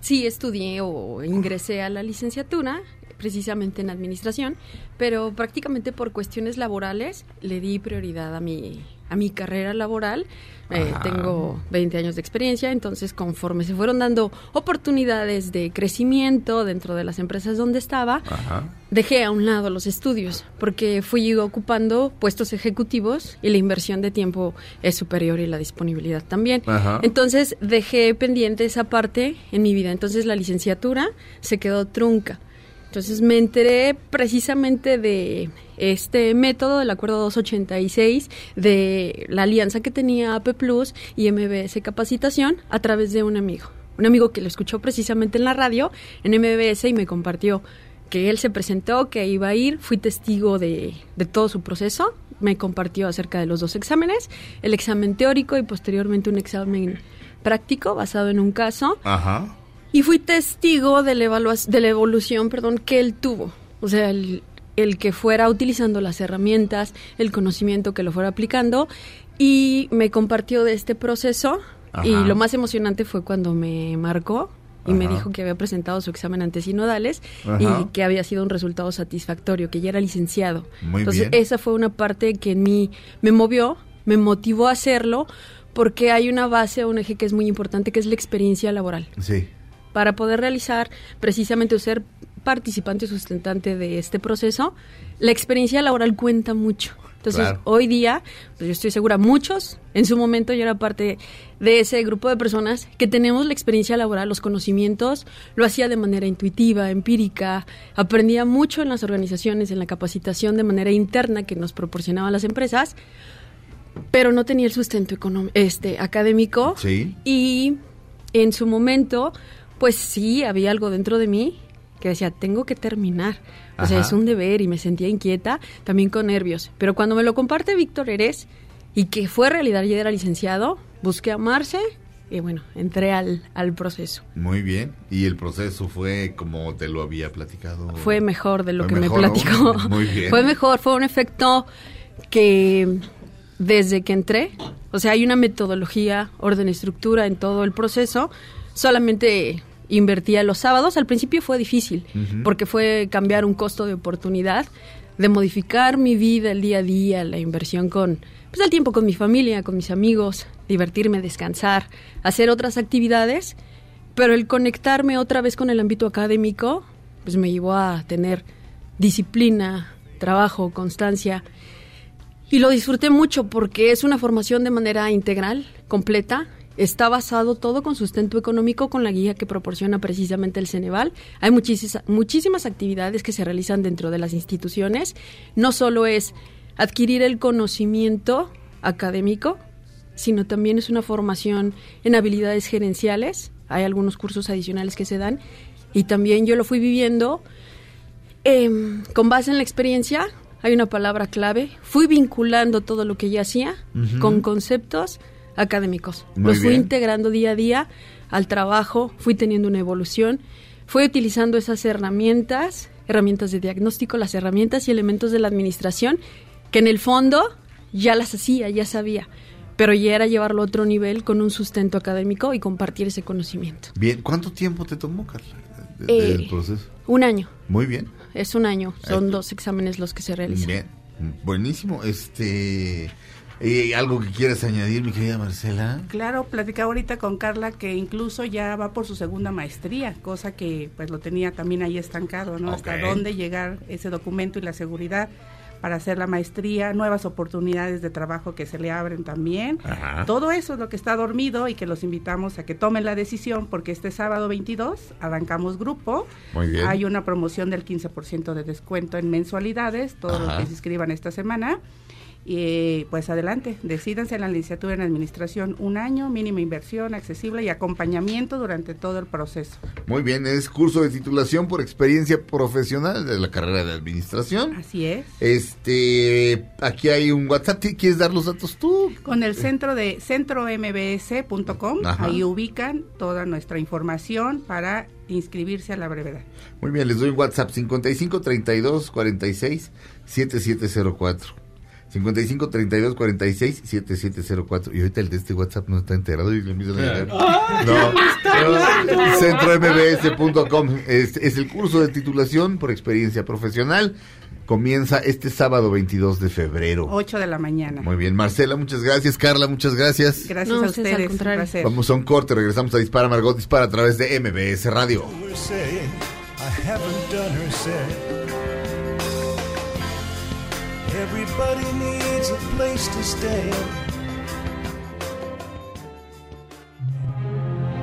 sí estudié o ingresé a la licenciatura, precisamente en administración, pero prácticamente por cuestiones laborales le di prioridad a mi, a mi carrera laboral. Eh, tengo 20 años de experiencia, entonces conforme se fueron dando oportunidades de crecimiento dentro de las empresas donde estaba, Ajá. dejé a un lado los estudios porque fui ocupando puestos ejecutivos y la inversión de tiempo es superior y la disponibilidad también. Ajá. Entonces dejé pendiente esa parte en mi vida. Entonces la licenciatura se quedó trunca. Entonces me enteré precisamente de este método del acuerdo 286 de la alianza que tenía AP Plus y MBS Capacitación a través de un amigo. Un amigo que lo escuchó precisamente en la radio, en MBS, y me compartió que él se presentó, que iba a ir, fui testigo de, de todo su proceso, me compartió acerca de los dos exámenes, el examen teórico y posteriormente un examen práctico basado en un caso. Ajá. Y fui testigo de la, de la evolución perdón, que él tuvo. O sea, el, el que fuera utilizando las herramientas, el conocimiento que lo fuera aplicando. Y me compartió de este proceso. Y lo más emocionante fue cuando me marcó y me dijo que había presentado su examen ante sinodales Ajá. y que había sido un resultado satisfactorio, que ya era licenciado. Muy Entonces, bien. esa fue una parte que en mí me movió, me motivó a hacerlo, porque hay una base, un eje que es muy importante, que es la experiencia laboral Sí. Para poder realizar precisamente o ser participante sustentante de este proceso, la experiencia laboral cuenta mucho. Entonces, Claro. hoy día, pues yo estoy segura, muchos, en su momento yo era parte de ese grupo de personas que tenemos la experiencia laboral, los conocimientos, lo hacía de manera intuitiva, empírica, aprendía mucho en las organizaciones, en la capacitación de manera interna que nos proporcionaban las empresas, pero no tenía el sustento económico, este, académico Sí. y en su momento, pues sí, había algo dentro de mí que decía, tengo que terminar. O sea, es un deber y me sentía inquieta, también con nervios. Pero cuando me lo comparte Víctor Eres y que fue realidad, ya era licenciado, busqué amarse y bueno, entré al, al proceso. Muy bien. ¿Y el proceso fue como te lo había platicado? Fue mejor de lo que mejor me platicó. Muy bien. Fue mejor, fue un efecto que desde que entré, o sea, hay una metodología, orden, estructura en todo el proceso, solamente invertía los sábados, al principio fue difícil, porque fue cambiar un costo de oportunidad, de modificar mi vida, el día a día, la inversión con, pues el tiempo con mi familia, con mis amigos, divertirme, descansar, hacer otras actividades, pero el conectarme otra vez con el ámbito académico, pues me llevó a tener disciplina, trabajo, constancia. Y lo disfruté mucho porque es una formación de manera integral, completa. Está basado todo con sustento económico con la guía que proporciona precisamente el Ceneval. Hay muchísimas, muchísimas actividades que se realizan dentro de las instituciones. No solo es adquirir el conocimiento académico, sino también es una formación en habilidades gerenciales. Hay algunos cursos adicionales que se dan y también yo lo fui viviendo Em, con base en la experiencia, hay una palabra clave. Fui vinculando todo lo que ya hacía con conceptos académicos. Muy Los fui bien. integrando día a día al trabajo, fui teniendo una evolución, fui utilizando esas herramientas, herramientas de diagnóstico, las herramientas y elementos de la administración, que en el fondo ya las hacía, ya sabía, pero ya era llevarlo a otro nivel con un sustento académico y compartir ese conocimiento. Bien. ¿Cuánto tiempo te tomó, Carla? de- Eh, proceso. Un año. Muy bien. Es un año, son Eh, dos exámenes los que se realizan. Bien, buenísimo. Este, Eh, ¿Algo que quieras añadir, mi querida Marcela? Claro, platicaba ahorita con Carla que incluso ya va por su segunda maestría, cosa que pues lo tenía también ahí estancado, ¿no? Hasta dónde llegar ese documento y la seguridad para hacer la maestría, nuevas oportunidades de trabajo que se le abren también. Ajá. Todo eso es lo que está dormido y que los invitamos a que tomen la decisión porque este sábado 22 arrancamos grupo. Muy bien. Hay una promoción del 15% de descuento en mensualidades, todos los Ajá. que se inscriban esta semana. Y pues adelante, decídanse en la licenciatura en administración un año, mínima inversión, accesible y acompañamiento durante todo el proceso. Muy bien, es curso de titulación por experiencia profesional de la carrera de administración. Así es. Este, aquí hay un WhatsApp. ¿Ti- ¿Quieres dar los datos tú? Con el centro de centrombs.com, ahí ubican toda nuestra información para inscribirse a la brevedad. Muy bien, les doy un WhatsApp 55 32 46 7704. 55 32 46 7704. Y ahorita el de este WhatsApp no está enterado y le empiezan a llegar. No, centrombs.com es, es el curso de titulación por experiencia profesional. Comienza este sábado 22 de febrero. 8 de la mañana. Muy bien, Marcela, muchas gracias. Carla, muchas gracias. Gracias No, a ustedes, un placer. Vamos a un corte, regresamos a Dispara Margot Dispara a través de MBS Radio. Everybody needs a place to stay.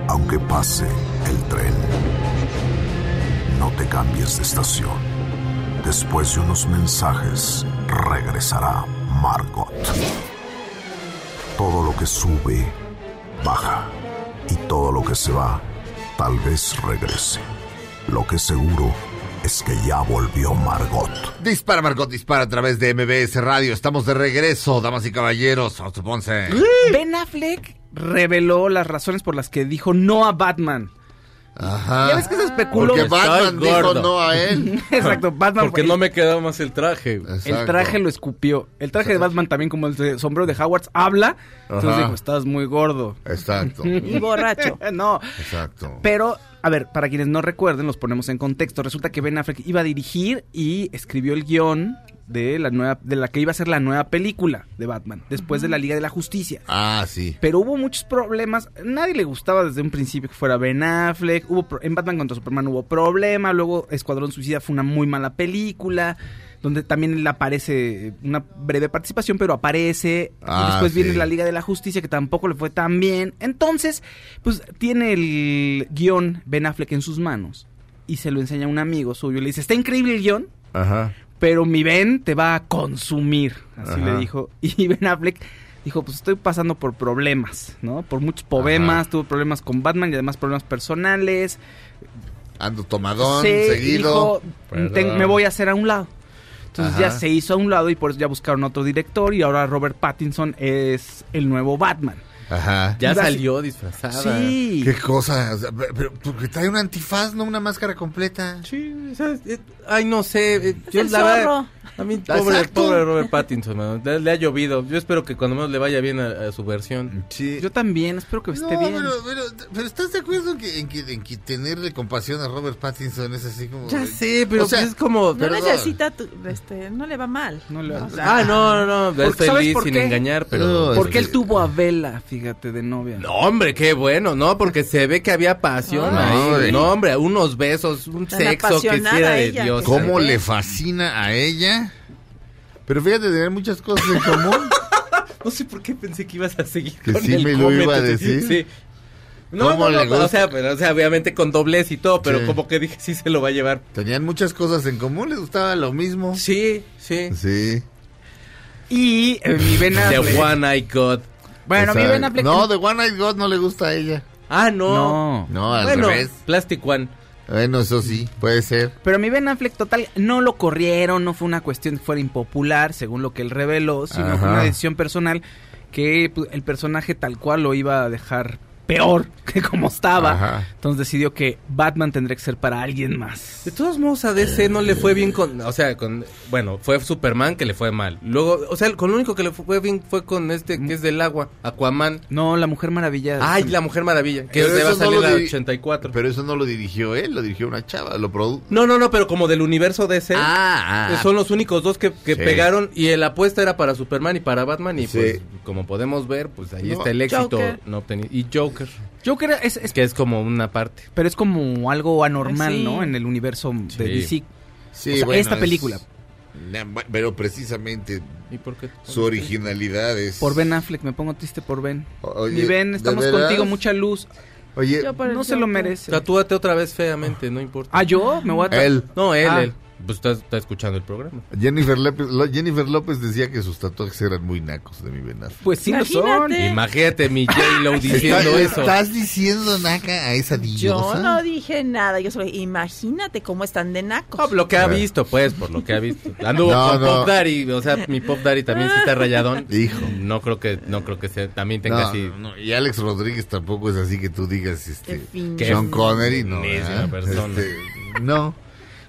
Aunque pase el tren, no te cambies de estación. Después de unos mensajes, regresará Margot. Todo lo que sube, baja. Y todo lo que se va, tal vez regrese. Lo que seguro es que ya volvió Margot. Dispara Margot Dispara a través de MBS Radio. Estamos de regreso, damas y caballeros. Ponce. Ben Affleck reveló las razones por las que dijo no a Batman. Ajá. Ya ves que se especuló. Porque Batman dijo no a él. Exacto, Batman. Porque no me quedó más el traje. güey. el Exacto. traje lo escupió. El traje de Batman también, como el de sombrero de Howard, habla. Entonces Ajá. dijo, estás muy gordo. Exacto. Y borracho. no, Exacto. pero, a ver, para quienes no recuerden, los ponemos en contexto. Resulta que Ben Affleck iba a dirigir y escribió el guion de la nueva, de la que iba a ser la nueva película de Batman, después de la Liga de la Justicia. Ah, sí. Pero hubo muchos problemas. Nadie le gustaba desde un principio que fuera Ben Affleck. Hubo en Batman contra Superman hubo problema. Luego Escuadrón Suicida fue una muy mala película. Donde también él aparece una breve participación, pero aparece. Ah, y después viene la Liga de la Justicia, que tampoco le fue tan bien. Entonces, pues tiene el guion Ben Affleck en sus manos. Y se lo enseña a un amigo suyo. Y le dice: Está increíble el guion, Ajá. pero mi Ben te va a consumir. Así Ajá. le dijo. Y Ben Affleck dijo, pues estoy pasando por problemas, ¿no? Por muchos problemas, tuvo problemas con Batman y además problemas personales. Ando tomadón, Sí, seguido. dijo, "Ten- me voy a hacer a un lado. Entonces Ajá. ya se hizo a un lado y por eso ya buscaron otro director y ahora Robert Pattinson es el nuevo Batman. Ajá. Ya Iba salió disfrazada. Sí. Qué cosa. O pero- pero porque trae un antifaz, no una máscara completa. Sí, ¿sabes? Eh, Ay, no sé. eh, Es yo el la verdad, zorro. a mí, pobre, pobre Robert Pattinson, mano, le, le ha llovido. Yo espero que cuando menos le vaya bien a, a su versión. Sí. Yo también, espero que No, esté bien. pero, pero, pero ¿estás de acuerdo en que, en, que, en que tenerle compasión a Robert Pattinson es así como... Ya sé, pero O sea, pues es como... No Perdón. necesita, tu- este, no le va mal. No le- O sea, Ah, no, no, no, es Porque, ¿sabes feliz sin engañar, pero... No, Porque es él tuvo a Vela, fíjate, de novia. No, hombre, qué bueno, ¿no? Porque se ve que había pasión Ah, ahí. No, hombre, unos besos, un Tan sexo que sí era de Dios. ¿Cómo le fascina a ella? Pero fíjate, tener muchas cosas en común. No sé por qué pensé que ibas a seguir Que con sí el me lo iba a decir. Sí. No, ¿Cómo no, no, le gusta? o sea, pero, o sea, obviamente con doblez y todo, pero Sí. como que dije, sí se lo va a llevar. Tenían muchas cosas en común, les gustaba lo mismo. Sí, sí. Sí. Y eh, mi Ben The. One I Got. Bueno, mi. Ben Affleck... No, The One Eyed God no le gusta a ella. Ah, no. No. No, al bueno, revés. Plastic One. Bueno, eso sí, puede ser. Pero mi Ben Affleck total no lo corrieron, no fue una cuestión que fuera impopular, según lo que él reveló, sino fue Ajá. una decisión personal que pues, el personaje tal cual lo iba a dejar peor que como estaba. Ajá. Entonces decidió que Batman tendría que ser para alguien más. De todos modos, a DC no le fue bien con. O sea, con. Bueno, fue Superman que le fue mal. Luego, o sea, con lo único que le fue bien fue con este que es del agua, Aquaman. No, la Mujer Maravilla. Ay, la Mujer Maravilla. Que le va a no salir di- 84. Pero eso no lo dirigió él, lo dirigió una chava, lo produjo. No, no, no, pero como del universo DC. Ah, ah. eh, Son los únicos dos que, que Sí. pegaron. Y la apuesta era para Superman y para Batman. Y Sí. pues, como podemos ver, pues ahí No. está el éxito Joker. no obtenido. Y Joker. Joker es, es- Que es como una parte. pero es como algo anormal, Sí. ¿no? En el universo de. DC. Sí, O sea, bueno, esta es- película. Pero precisamente ¿Y por qué? su originalidad es... Por Ben Affleck, me pongo triste por Ben. Oye, Mi Ben, ¿de estamos contigo, mucha luz. Oye, No se lo Joker. merece. Tatúate otra vez feamente, no importa. Ah, ¿yo? Me voy a... él. No, él, Ah. él. Pues está, está escuchando el programa. Jennifer López, lo- Jennifer López decía que sus tatuajes eran muy nacos de mi Affleck. Pues sí lo son. Imagínate. Mi J-Lo diciendo ¿Estás- eso. ¿Estás diciendo naca a esa Yo diosa? no dije nada, yo solo imagínate cómo están de nacos. No, lo que ha visto, pues, por lo que ha visto. Anduvo No, con no. Pop Daddy, o sea, mi Pop Daddy también sí está rayadón. Hijo. No creo que, no creo que sea, también tenga No, así. no, y Alex Rodríguez tampoco es así que tú digas este. Sean Connery, no. Este, no.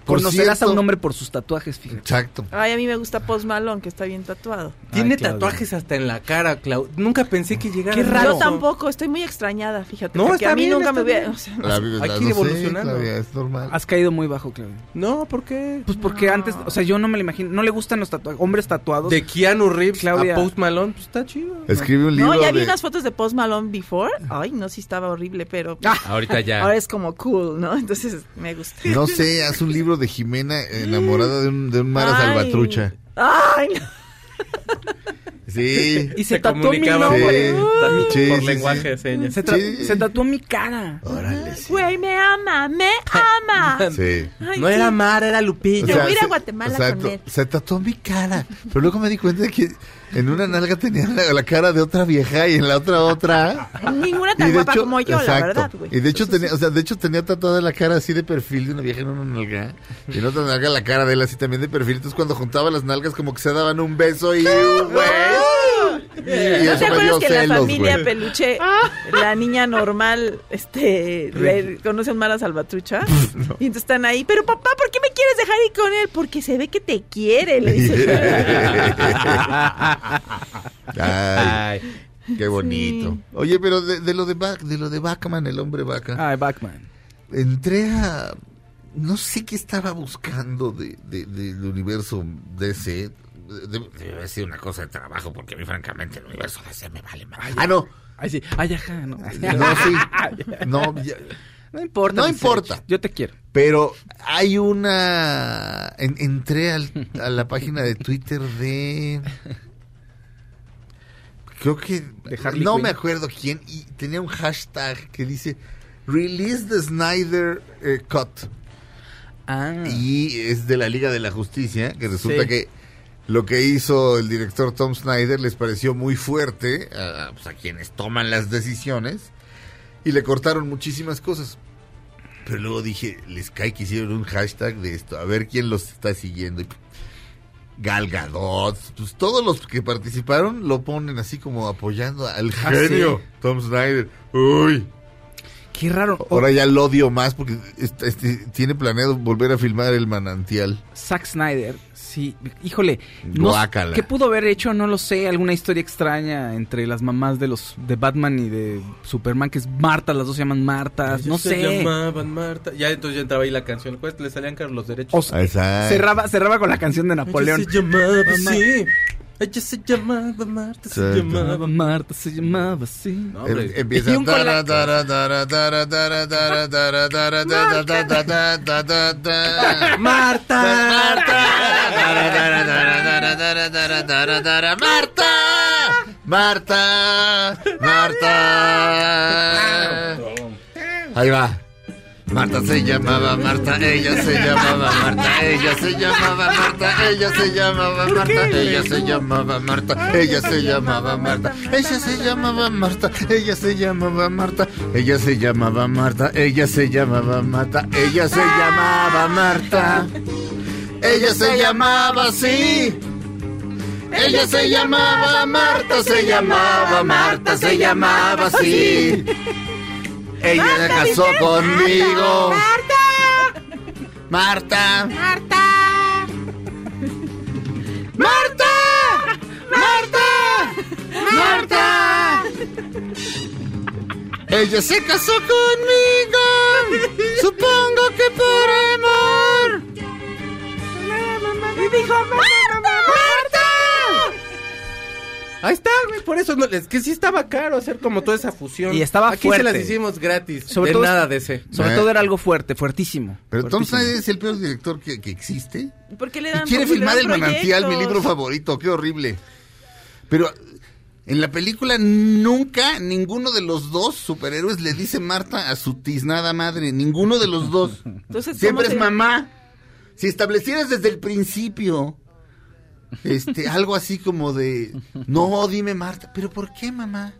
Por Conocerás a cierto- un hombre por sus tatuajes, fíjate. Exacto. Ay, a mí me gusta Post Malone, que está bien tatuado. Tiene Ay, tatuajes hasta en la cara, Clau. Nunca pensé que llegara. Qué a raro. Yo tampoco, estoy muy extrañada, fíjate. No, está a mí bien, nunca está me hubiera... o sea, La, hay la- que ir no sé, evolucionando. Claudia, es normal. Has caído muy bajo, Claudia. No, ¿por qué? Pues porque antes, o sea, yo no me lo imagino. No le gustan los tatuajes, hombres tatuados. De Keanu Reeves Claudia. a Post Malone, pues está chido. Escribe un libro no, ya vi de... unas fotos de Post Malone before. Ay, no, sí estaba horrible, pero... Ahorita ya. Ahora es como cool, ¿no? Entonces me gusta. No sé, haz un libro de Jimena enamorada de un, de un Mara Ay. Salvatrucha. Ay, no. Sí. Y se, Se tatuó mi nombre. por- Sí, por sí, lenguaje sí. de señas. Se, tra- Sí. se tatuó mi cara. Órale, sí. Güey, me ama, me ama. Sí. Ay, No sí. era Mara, era Lupillo. Yo voy a ir a se- Guatemala o sea, con él. Se tatuó mi cara. Pero luego me di cuenta de que en una nalga tenía la, la cara de otra vieja y en la otra otra. Ninguna tan guapa hecho, como yo, la verdad, güey. Y de hecho tenía, o sea, de hecho tenía tatuada la cara así de perfil de una vieja en una nalga. Y en otra nalga la cara de él así también de perfil. Entonces cuando juntaba las nalgas como que se daban un beso y güey. Y ¿No te acuerdas que en la familia peluche, la niña normal, este, le conoce a un Mara Salvatrucha? Y entonces están ahí, pero papá, ¿por qué me quieres dejar ir con él? Porque se ve que te quiere, le dice. Ay, qué bonito. Oye, pero de, de lo de Bac- de lo de Batman, el hombre vaca. Ah, Batman. entré a no sé qué estaba buscando de, de- del universo DC debe, debe haber sido una cosa de trabajo porque a mí francamente el universo DC me vale más ah no Ay, sí. Ay, ajá, no. no sí no ya- No importa. No importa. Yo te quiero. pero hay una en- entré al- a la página de Twitter de creo que De no me acuerdo quién y tenía un hashtag que dice Release the Snyder eh, Cut Ah. y es de la Liga de la Justicia, que resulta Sí. que lo que hizo el director Tom Snyder les pareció muy fuerte a, pues, a quienes toman las decisiones y le cortaron muchísimas cosas. Pero luego dije, les cae que hicieron un hashtag de esto, a ver quién los está siguiendo. Y, Gal Gadot, pues todos los que participaron lo ponen así como apoyando al genio. Tom Snyder. Uy, Qué raro. ahora ya lo odio más porque este, este, tiene planeado volver a filmar El Manantial. Zack Snyder, sí, híjole, no. ¿qué pudo haber hecho? No lo sé, alguna historia extraña entre las mamás de los de Batman y de Superman, que es Marta, las dos se llaman Martas, no se sé. llamaban Marta. Ya entonces ya entraba ahí la canción. Pues le salían caros los derechos. O sea, cerraba, cerraba con la canción de Napoleón. Se llamaba Mamá. Ella se llamaba Marta. Se Exacto. llamaba Marta, se llamaba así. No, Em- hombre. Empieza Y un cola- tara, tara, tara, tara, tara, tara, tara, tara, tara, tara, tara, tara, tara. Marta. Tara, tara, tara, tara, tara, tara, tara, tara, Marta, Marta, Marta. Ahí va. Marta se llamaba Marta, ella se llamaba Marta, ella se llamaba Marta, ella se llamaba Marta, ella se llamaba Marta, ella se llamaba Marta, ella se llamaba Marta, ella se llamaba Marta, ella se llamaba Marta, ella se llamaba Marta, ella se llamaba Marta, ella se llamaba así. Ella se llamaba Marta, se llamaba Marta, se llamaba así. Ella se casó conmigo. Marta. Marta. Marta. Marta. Marta. Marta. Ella se casó conmigo. Supongo que por amor. Y dijo, Marta. Ahí está, güey. Por eso no- es que sí estaba caro hacer como toda esa fusión. Y estaba Aquí fuerte. se las hicimos gratis. Sobre de todo- nada de ese. Sobre Eh. todo era algo fuerte, fuertísimo. Pero Tom. Snyder es el peor director que, que existe. ¿Por qué le Y dan quiere filmar El Manantial, mi libro favorito. Qué horrible. Pero en la película nunca ninguno de los dos superhéroes le dice Marta a su tiznada madre. Ninguno de los dos. Entonces, Siempre ¿cómo es se- mamá. Si establecieras desde el principio este algo así como de no dime Marta, pero ¿por qué mamá?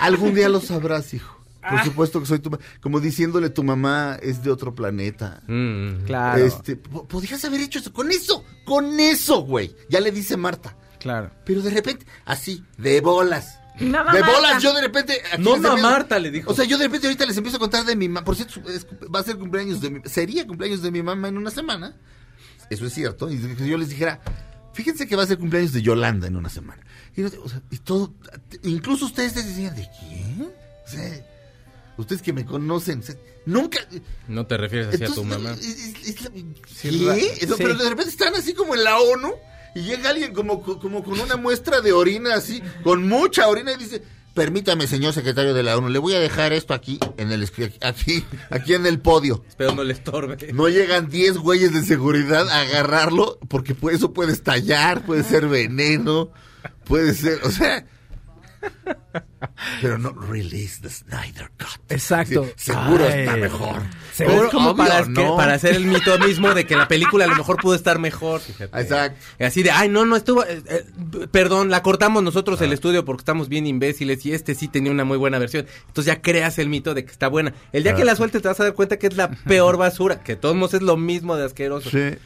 Algún día lo sabrás, hijo. Por Ah. supuesto que soy tu mamá. Como diciéndole tu mamá es de otro planeta. Mm. Claro. Este, po- podrías haber hecho eso. Con eso, con eso, güey. Ya le dice Marta. Claro. Pero de repente, así, de bolas. Mamá de Marta. bolas, yo de repente. No, empiezo- Marta, le dijo. O sea, yo de repente ahorita les empiezo a contar de mi mamá. Por cierto, es- va a ser cumpleaños de mi. Sería cumpleaños de mi mamá en una semana. Eso es cierto. Y que yo les dijera, fíjense que va a ser cumpleaños de Yolanda en una semana. Y, no- o sea, y todo. Incluso ustedes decían, ¿de quién? O sea, ustedes que me conocen, o sea, nunca. No te refieres así a tu mamá. es- es- es la- Sí, ra- ¿Qué? Sí. Pero de repente están así como en la ONU y llega alguien como, como con una muestra de orina así, con mucha orina y dice, permítame señor secretario de la ONU, le voy a dejar esto aquí, en el aquí, aquí en el podio. Espero no le estorbe. No llegan 10 güeyes de seguridad a agarrarlo porque eso puede estallar, puede ser veneno, puede ser, o sea... Pero no release the Snyder Cut. Exacto. Sí, seguro Ay. está mejor. Seguro, como obvio, para, para hacer el mito mismo de que la película a lo mejor pudo estar mejor, fíjate. Exacto. Así de, ay, no, no estuvo, eh, eh, perdón, la cortamos nosotros el estudio porque estamos bien imbéciles y este sí tenía una muy buena versión. Entonces ya creas el mito de que está buena. El día que la sueltes te vas a dar cuenta que es la peor basura, que de todos modos es lo mismo de asqueroso. Sí.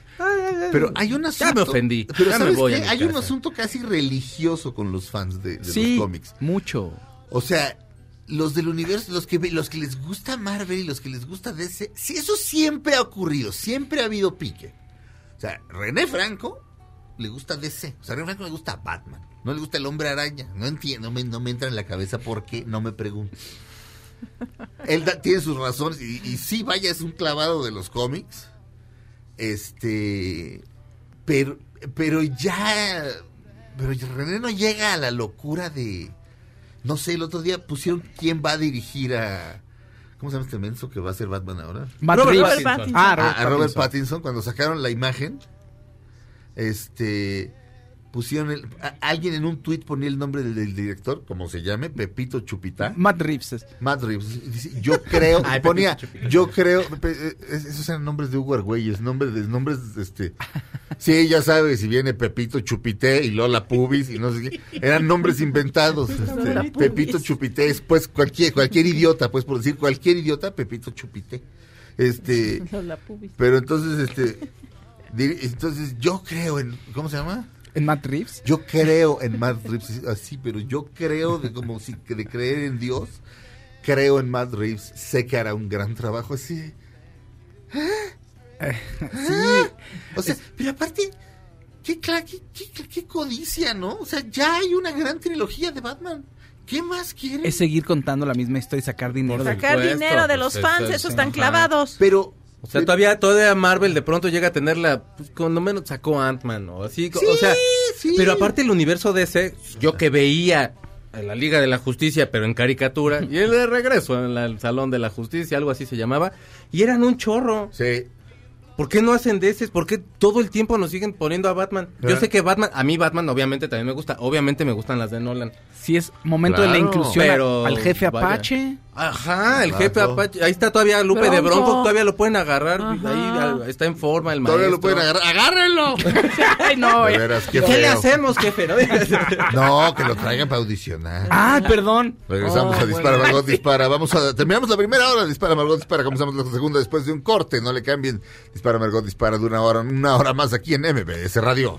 Pero hay un asunto. Ya me ofendí. Pero ya me ¿sabes voy qué? mi Hay un asunto casi religioso con los fans de, de Sí, los cómics. mucho. O sea, los del universo, los que los que les gusta Marvel y los que les gusta DC, sí, eso siempre ha ocurrido, siempre ha habido pique. O sea, René Franco le gusta DC, o sea, René Franco le gusta Batman, no le gusta el Hombre Araña, no entiendo, me- no me entra en la cabeza por qué, no me pregunto. Él tiene sus razones y, y sí, vaya, es un clavado de los cómics. Este, pero, pero ya, pero René no llega a la locura de, no sé, el otro día pusieron quién va a dirigir a, ¿cómo se llama este menso que va a ser Batman ahora? Robert. Pattinson. Ah, a, Robert a Robert Pattinson. Pattinson cuando sacaron la imagen este pusieron el- a- alguien en un tuit ponía el nombre del, del director como se llame Pepito Chupita Matt Reeves. es- Matt Reeves dice, yo creo Ay, ponía yo creo pe- eh, es- esos eran nombres de Hugo Argüelles nombres de nombres este sí ya sabes si viene Pepito Chupité y Lola Pubis y no sé qué eran nombres inventados este. Pepito Chupité pues cualquier cualquier idiota pues por decir cualquier idiota Pepito Chupité este Lola Pubis. pero entonces, este, entonces yo creo en, ¿cómo se llama? ¿En Matt Reeves? Yo creo en Matt Reeves, así, pero yo creo de como si que de creer en Dios, creo en Matt Reeves, sé que hará un gran trabajo así. ¿Ah? Sí, o sea, pero aparte, qué, qué, qué- qué codicia, ¿no? O sea, ya hay una gran trilogía de Batman. ¿Qué más quieren? Es seguir contando la misma historia y sacar dinero. del- Sacar supuesto, dinero de pues, los eso fans, es- esos están clavados. Pero O sea, todavía, todavía Marvel de pronto llega a tenerla, pues, cuando menos sacó Ant-Man o así. o sea, sí. pero aparte el universo de ese, yo que veía en la Liga de la Justicia, pero en caricatura, y el de regreso en la- el Salón de la Justicia, algo así se llamaba, y eran un chorro. Sí. ¿Por qué no hacen de ese? ¿Por qué todo el tiempo nos siguen poniendo a Batman? Yo sé que Batman, a mí Batman obviamente también me gusta, obviamente me gustan las de Nolan. Si es momento de la inclusión pero, al jefe vaya. Apache. Ajá, el jefe Apache, ahí está todavía Lupe de Bronco. Todavía lo pueden agarrar, Ajá. ahí ah, está en forma el Todavía maestro. lo pueden agarrar. ¡Agárrenlo! Ay, no. Eh. veras, qué ¿Qué le hacemos, jefe? ¿No? Que lo traigan para audicionar. Ah, perdón. Regresamos Oh, a Dispara bueno. Margot Dispara. Vamos a terminamos la primera hora Dispara Margot Dispara. Comenzamos la segunda después de un corte. No le cambien. Dispara Margot Dispara de una hora, una hora más aquí en MBS Radio.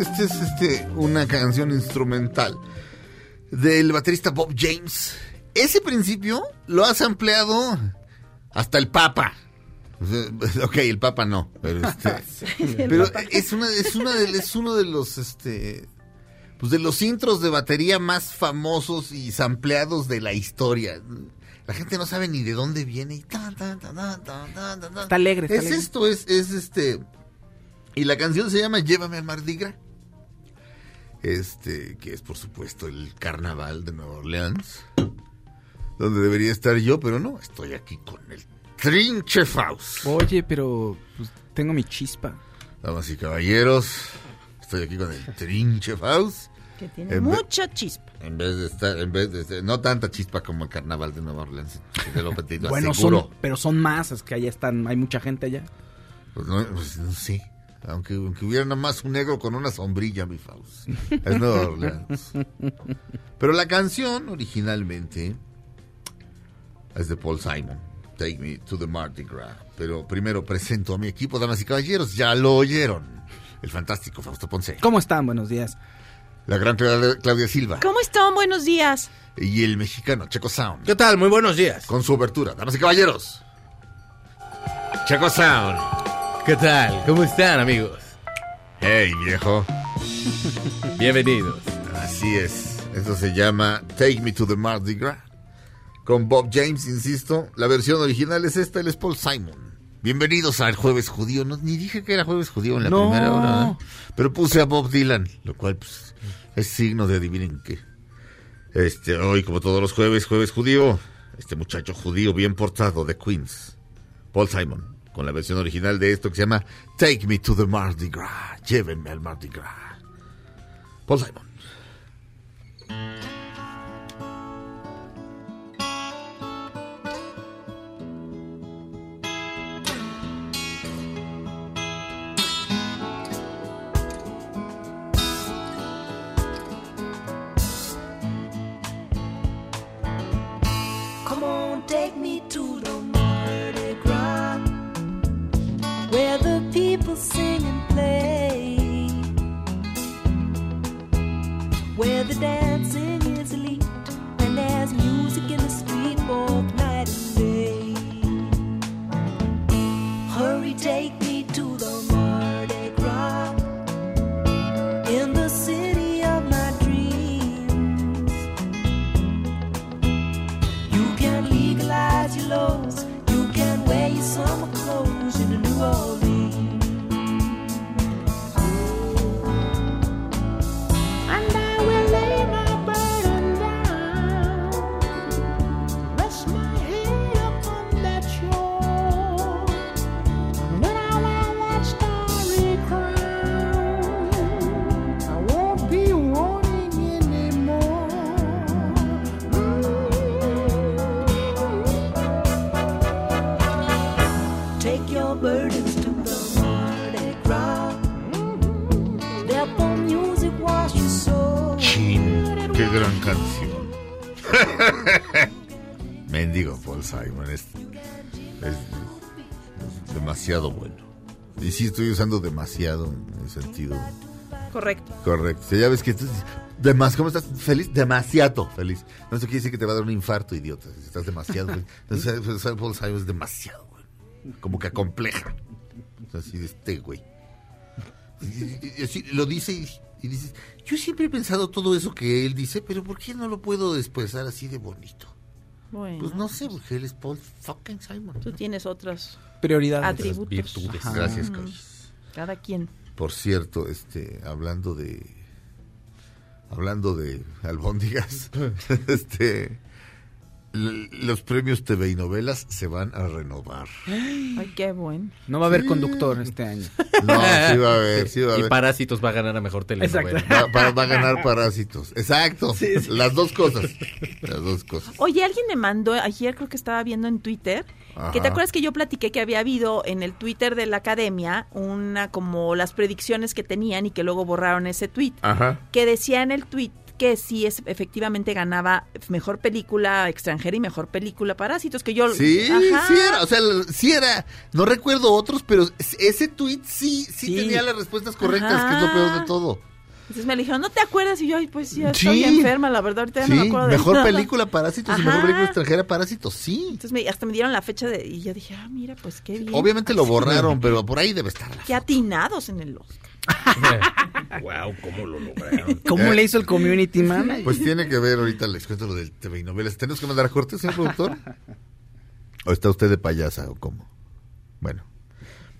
Este es, este es, una canción instrumental del baterista Bob James. Ese principio lo has ampliado hasta el Papa. Ok, el Papa no, pero, este, el pero Papa. es una, es una de, es uno de los este pues de los intros de batería más famosos y sampleados de la historia. La gente no sabe ni de dónde viene y. Está alegre, está Es alegre. esto, es, es este. Y la canción se llama Llévame al Mardi Gras. Este, que es por supuesto el carnaval de Nueva Orleans. Donde debería estar yo, pero no, estoy aquí con el Trinche Faust. Oye, pero pues, tengo mi chispa. Damas y caballeros, estoy aquí con el Trinche Faust. Que tiene En mucha chispa. En vez de estar, en vez de estar- no tanta chispa como el carnaval de Nueva Orleans, te lo, te lo Bueno, aseguro. son, pero son masas que allá están, hay mucha gente allá. Pues no, pues no sé. Aunque, aunque hubiera nada más un negro con una sombrilla, mi Faust. Es Nueva Orleans. Pero la canción originalmente es de Paul Simon. Take me to the Mardi Gras. Pero primero presento a mi equipo, damas y caballeros. Ya lo oyeron. El fantástico Fausto Ponce. ¿Cómo están? Buenos días. La gran Cla- Claudia Silva. ¿Cómo están? Buenos días. Y el mexicano Checo Sound. ¿Qué tal? Muy buenos días. Con su obertura. Damas y caballeros. Checo Sound. ¿Qué tal? ¿Cómo están, amigos? Hey, viejo. Bienvenidos. Así es. Eso se llama Take Me to the Mardi Gras. Con Bob James, insisto. La versión original es esta, él es Paul Simon. Bienvenidos al Jueves Judío. No, ni dije que era Jueves Judío en la No. primera hora. ¿eh? Pero puse a Bob Dylan, lo cual pues, es signo de adivinen qué. Este, hoy, como todos los jueves, Jueves Judío. Este muchacho judío bien portado de Queens. Paul Simon. Con la versión original de esto que se llama Take Me to the Mardi Gras. Llévenme al Mardi Gras. Paul Simon. Qué gran canción. Mendigo Paul Simon es, demasiado bueno. Y sí estoy usando demasiado en el sentido Correcto. correcto. Ya ves que tú ¿cómo estás? ¿Feliz? Demasiado feliz. No, eso quiere decir que te va a dar un infarto, idiota. si Estás demasiado feliz. Entonces, pues, Paul Simon es demasiado bueno. Como que acompleja. O sea, Así de este güey. Y- y- lo dice y, y dices, yo siempre he pensado todo eso que él dice, pero ¿por qué no lo puedo expresar así de bonito? Bueno, Pues no sé, porque él es Paul fucking Simon. tú tienes otros Prioridades. atributos. Virtudes. Ajá. Gracias, Ujú. Coyes. Cada quien. Por cierto, este, hablando de, hablando de albóndigas, este, los premios TV y novelas se van a renovar. Ay, qué bueno. No va a haber conductor este año. No, sí va a haber, sí va a Y haber. Parásitos va a ganar a mejor telenovela. Va, va- va a ganar Parásitos. Exacto. Las dos cosas. Las dos cosas. Oye, alguien me mandó, ayer creo que estaba viendo en Twitter, que te acuerdas que yo platiqué que había habido en el Twitter de la academia una como las predicciones que tenían y que luego borraron ese tweet, Ajá. que decía en el tweet que sí es efectivamente ganaba mejor película extranjera y mejor película Parásitos, que yo Sí, Ajá. sí era, o sea, sí era. No recuerdo otros, pero es- ese tweet sí, sí, Sí. tenía las respuestas correctas, que es lo peor de todo. Entonces me dijeron, "¿No te acuerdas?" y yo, "Ay, pues ya Sí. estoy enferma, la verdad, ahorita no me acuerdo de mejor nada". película Parásitos y mejor película extranjera Parásitos, sí. Entonces me- hasta me dieron la fecha de y yo dije, "Ah, mira, pues qué bien." Obviamente lo borraron, pero por ahí debe estar. Qué atinados en el Oscar. wow, ¿cómo lo lograron? ¿Cómo le hizo el community manager? Pues tiene que ver, ahorita les cuento lo del TV y novelas. ¿Tenemos que mandar a corte, señor productor? ¿O está usted de payasa o cómo? Bueno,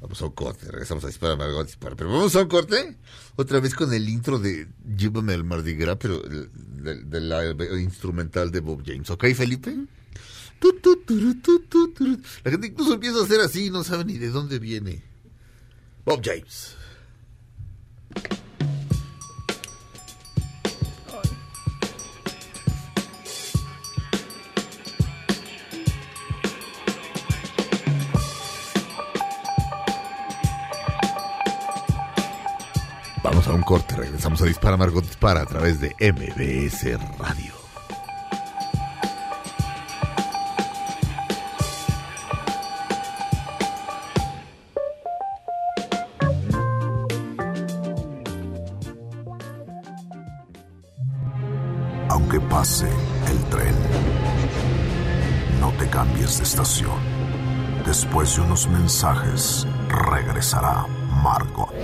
vamos a un corte, regresamos a disparar, Margot dispara. Pero vamos a un corte, otra vez con el intro de Llévame al Mardi Gras, pero de, de la eh, instrumental de Bob James. ¿Ok, Felipe? Tu, tu, turu, tu, tu, turu. La gente incluso empieza a hacer así y no sabe ni de dónde viene. Bob James. Vamos a un corte, regresamos a Dispara Margot Dispara a través de MBS Radio. Aunque pase el tren, no te cambies de estación. Después de unos mensajes, regresará Margot.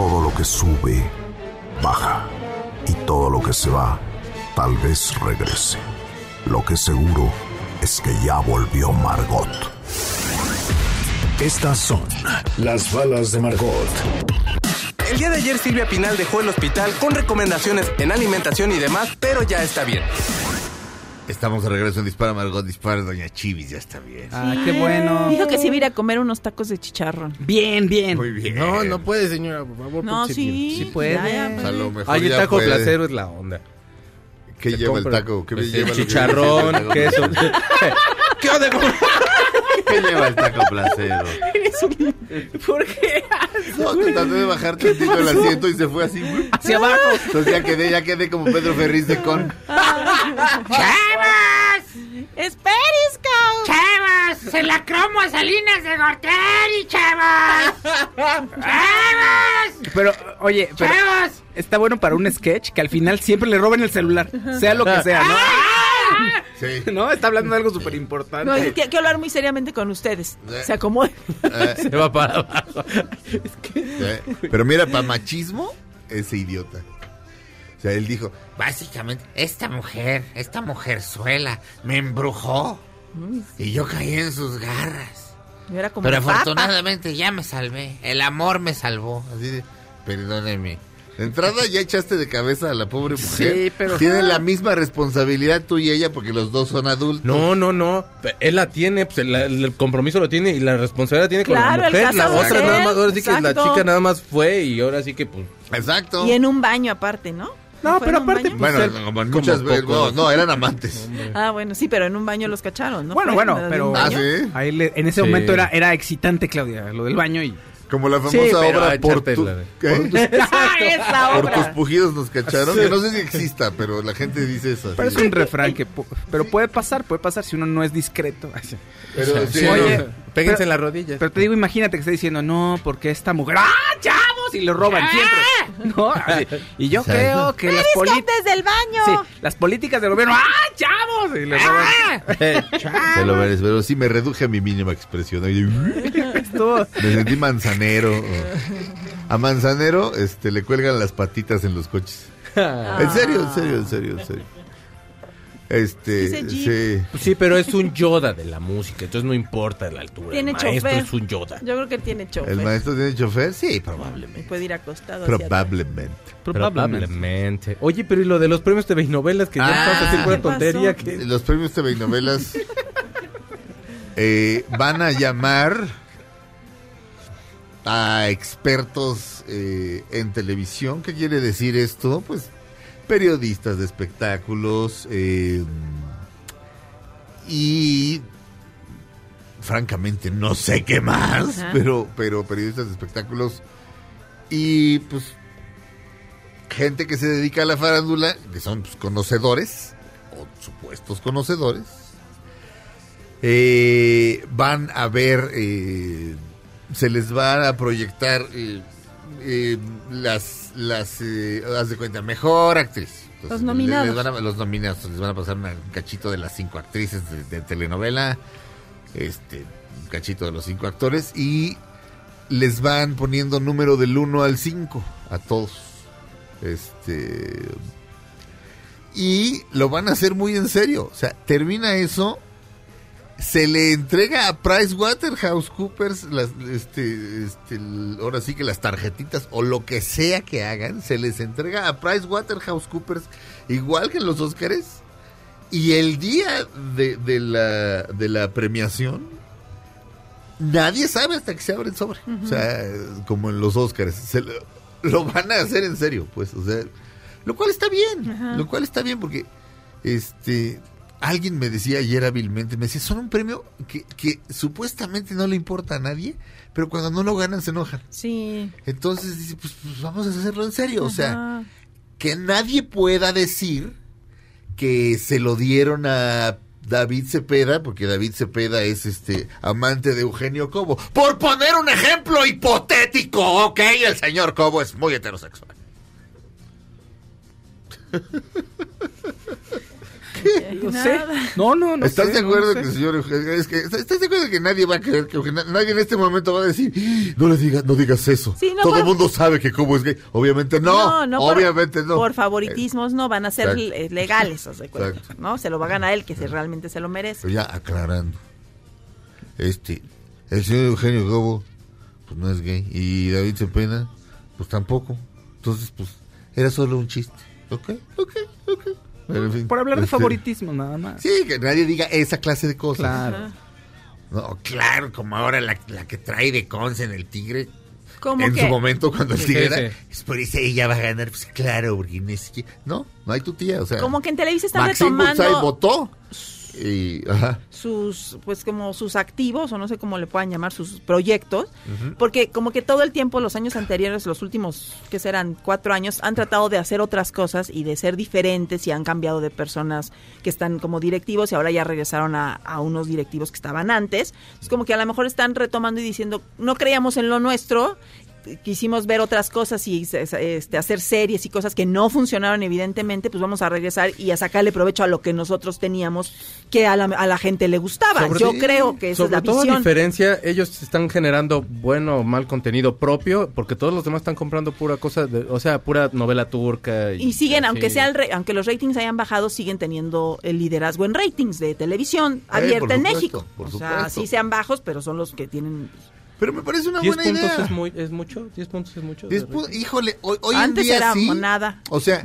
Todo lo que sube, baja. Y todo lo que se va, tal vez regrese. Lo que seguro es que ya volvió Margot. Estas son las balas de Margot. El día de ayer Silvia Pinal dejó el hospital con recomendaciones en alimentación y demás, pero ya está bien. Estamos de regreso en Dispara Margot Dispara. Doña Chivis ya está bien. Ah, qué bueno. Dijo que se iba a ir a comer unos tacos de chicharrón. Bien, bien. Muy bien. No, no puede, señora, por favor. No, sí. Sí puede. ya, ya, Pues a lo mejor Ay, el ya taco puede. placero es la onda. ¿Qué Se lleva compra, el taco? ¿Qué pues, lleva el chicharrón, queso. ¿Qué onda? ¿Qué lleva el taco placero? ¿Por qué? No, que traté de bajar tantito el asiento y se fue así. Hacia abajo. Entonces ya quedé, ya quedé como Pedro Ferriz de con. ¡Es Perisco! ¡Chavas! ¡Se la cromo a Salinas de Gorteri, chavas! ¡Chavas! Pero, oye, pero ¡Chavas! está bueno para un sketch que al final siempre le roben el celular, sea lo que sea, ¿no? Sí. No, está hablando de algo súper importante. No, es que hay que hablar muy seriamente con ustedes. Se acomoden. Eh, Se va para abajo. Pero mira, para machismo, ese idiota. O sea, él dijo, Básicamente, esta mujer, esta mujerzuela, me embrujó. Y yo caí en sus garras. Yo era como Pero Papa. afortunadamente ya me salvé. El amor me salvó. así de, perdóneme. De entrada ya echaste de cabeza a la pobre mujer. Sí, pero- Tienen la misma responsabilidad tú y ella porque los dos son adultos. No, no, no. Él la tiene, pues el, el compromiso lo tiene y la responsabilidad la tiene con Claro, la el mujer. La otra es nada más, ahora sí que la chica nada más fue y ahora sí que pues. Exacto. Y en un baño aparte, ¿no? No, ¿Fue pero aparte, pues, Bueno, él- como muchas veces. No, eran amantes. Ah, bueno, sí, pero en un baño los cacharon, ¿no? Bueno, ¿Fue bueno, pero Ah, sí. ahí le- en ese Sí. momento era, era excitante, Claudia, lo del baño y... Como la famosa Sí, obra por, tu- la de- ¿qué? ¡Ah, esa Por obra! tus pujidos nos cacharon. Que no sé si exista, pero la gente dice eso. Pero así es un refrán que... Pero puede pasar, puede pasar si uno no es discreto. Pero sí, Oye, no, Péguense pero- en las rodillas. Pero te digo, imagínate que esté diciendo, no, porque esta mujer... ¡Ah, chavos! Y lo roban siempre. ¿No? Así. Y yo Exacto. creo que las ¡Perisco políticas... desde el baño! Sí, las políticas del gobierno... ¡Ah, chavos! Y le roban... Se lo merece, pero sí me reduje a mi mínima expresión. Me sentí manzanero. A manzanero este, le cuelgan las patitas en los coches. En serio, en serio, en serio, en serio. Este, sí. Pues sí, pero es un Yoda de la música, entonces no importa la altura. Tiene el maestro chofer. es un Yoda. Yo creo que tiene chofer. ¿El maestro tiene chofer? Sí, probablemente. Puede ir acostado. Probablemente. Probablemente. Oye, pero ¿y lo de los premios TV y novelas que ya Ah, estás a decir pura ¿qué pasó? tontería? que Los premios TV y novelas eh, van a llamar a expertos eh, en televisión. ¿Qué quiere decir esto? Pues periodistas de espectáculos eh, y francamente no sé qué más, Ajá. pero, pero periodistas de espectáculos y pues gente que se dedica a la farándula, que son pues, conocedores, o supuestos conocedores, eh, van a ver, eh, se les va a proyectar eh, eh, las, las eh, haz de cuenta, mejor actriz. Los nominados. les van a- los nominados, les van a pasar un cachito de las cinco actrices de, de telenovela, este, un cachito de los cinco actores y les van poniendo número del 1 al 5 a todos. Este y lo van a hacer muy en serio, o sea, termina eso se le entrega a PricewaterhouseCoopers las este este ahora sí que las tarjetitas o lo que sea que hagan, se les entrega a PricewaterhouseCoopers igual que en los Óscares y el día de, de la de la premiación nadie sabe hasta que se abre el sobre. O sea, como en los Óscares. Se lo, lo van a hacer en serio, pues. O sea, lo cual está bien. Lo cual está bien porque, este, alguien me decía ayer hábilmente, me decía, son un premio que, que supuestamente no le importa a nadie, pero cuando no lo ganan se enojan. Sí. Entonces dice, pues, pues vamos a hacerlo en serio. O sea, que nadie pueda decir que se lo dieron a David Cepeda, porque David Cepeda es este amante de Eugenio Cobo. Por poner un ejemplo hipotético, ok, el señor Cobo es muy heterosexual. No sé. No, no, no ¿Estás sé, de no acuerdo sé. que el señor Eugenio, es que, ¿estás de acuerdo que nadie va a creer que Eugenio, nadie en este momento va a decir, no le digas, no digas eso? Sí, no, Todo el por- mundo sabe que Cobo es gay. Obviamente no, por- obviamente no. Por favoritismos no van a ser Exacto. eh, legales, o sea, Exacto. ¿no? Se lo va a ganar él, que se, realmente se lo merece. Pero ya aclarando. Este, el señor Eugenio Gobo, pues no es gay. Y David Cepeda, pues tampoco. Entonces, pues, era solo un chiste. ¿Ok? ¿Ok? ¿Ok? Pero, en fin, Por hablar de este, favoritismo, nada más. Sí, que nadie diga esa clase de cosas. Claro. No, claro, como ahora la, la que trae de Conce en el Tigre. ¿Cómo en que? su momento, cuando el Tigre era, es por eso ella va a ganar. Pues claro, porque no No, hay tu tía, o sea. Como que en Televisa están Maxine retomando Goodside votó. Y, ajá. sus, pues como sus activos, o no sé cómo le puedan llamar, sus proyectos, porque como que todo el tiempo, los años anteriores, los últimos, que serán cuatro años, han tratado de hacer otras cosas y de ser diferentes y han cambiado de personas que están como directivos y ahora ya regresaron a, a unos directivos que estaban antes. Es como que a lo mejor están retomando y diciendo, no creíamos en lo nuestro, quisimos ver otras cosas y este, hacer series y cosas que no funcionaron evidentemente, pues vamos a regresar y a sacarle provecho a lo que nosotros teníamos que a la, a la gente le gustaba. Sobre- Yo creo que esa es Sobre la todo a visión. diferencia, ellos están generando bueno o mal contenido propio, porque todos los demás están comprando pura cosa, de- o sea, pura novela turca. Y, Y siguen, así. aunque sea el re- aunque los ratings hayan bajado, siguen teniendo el liderazgo en ratings de televisión Eh, abierta por en supuesto, México. por o sea, sí sean bajos, pero son los que tienen. Pero me parece una 10 buena puntos idea. es, muy, es mucho, 10 puntos es mucho. Pu- híjole, hoy, hoy Antes en día era sí. monada. O sea,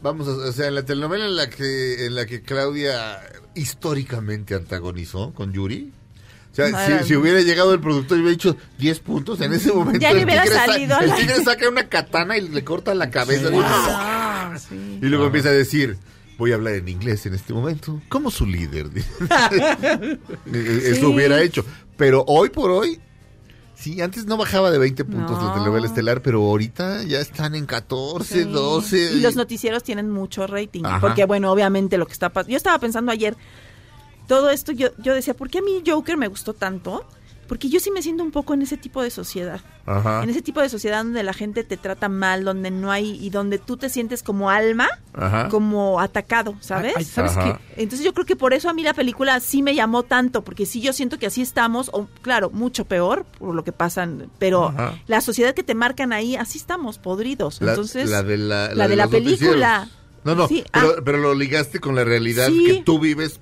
vamos, a, o sea, en la telenovela en la que en la que Claudia históricamente antagonizó con Yuri. O sea, si, era- si hubiera llegado el productor y hubiera dicho 10 puntos, en ese momento Ya le el, hubiera tigre sa- salido a el la- tigre saca una katana y le corta la cabeza. Ah, sí. Y luego empieza a decir, voy a hablar en inglés en este momento, como su líder. Eso Sí. hubiera hecho. Pero hoy por hoy, sí, antes no bajaba de 20 puntos la No. telenovela estelar, pero ahorita ya están en 14, Sí. 12. Y los noticieros tienen mucho rating. Ajá. Porque, bueno, obviamente lo que está pasando. Yo estaba pensando ayer, todo esto, yo, yo decía, ¿por qué a mí Joker me gustó tanto? Porque yo sí me siento un poco en ese tipo de sociedad. Ajá. En ese tipo de sociedad donde la gente te trata mal, donde no hay. y donde tú te sientes como alma, Ajá. como atacado, ¿sabes? Ay, ¿sabes Ajá. Entonces yo creo que por eso a mí la película sí me llamó tanto, porque sí yo siento que así estamos, o claro, mucho peor por lo que pasan, pero Ajá. la sociedad que te marcan ahí, así estamos, podridos. La- Entonces, la de la- la la de de película. No, no, Sí, pero, ah. pero lo ligaste con la realidad Sí. que tú vives,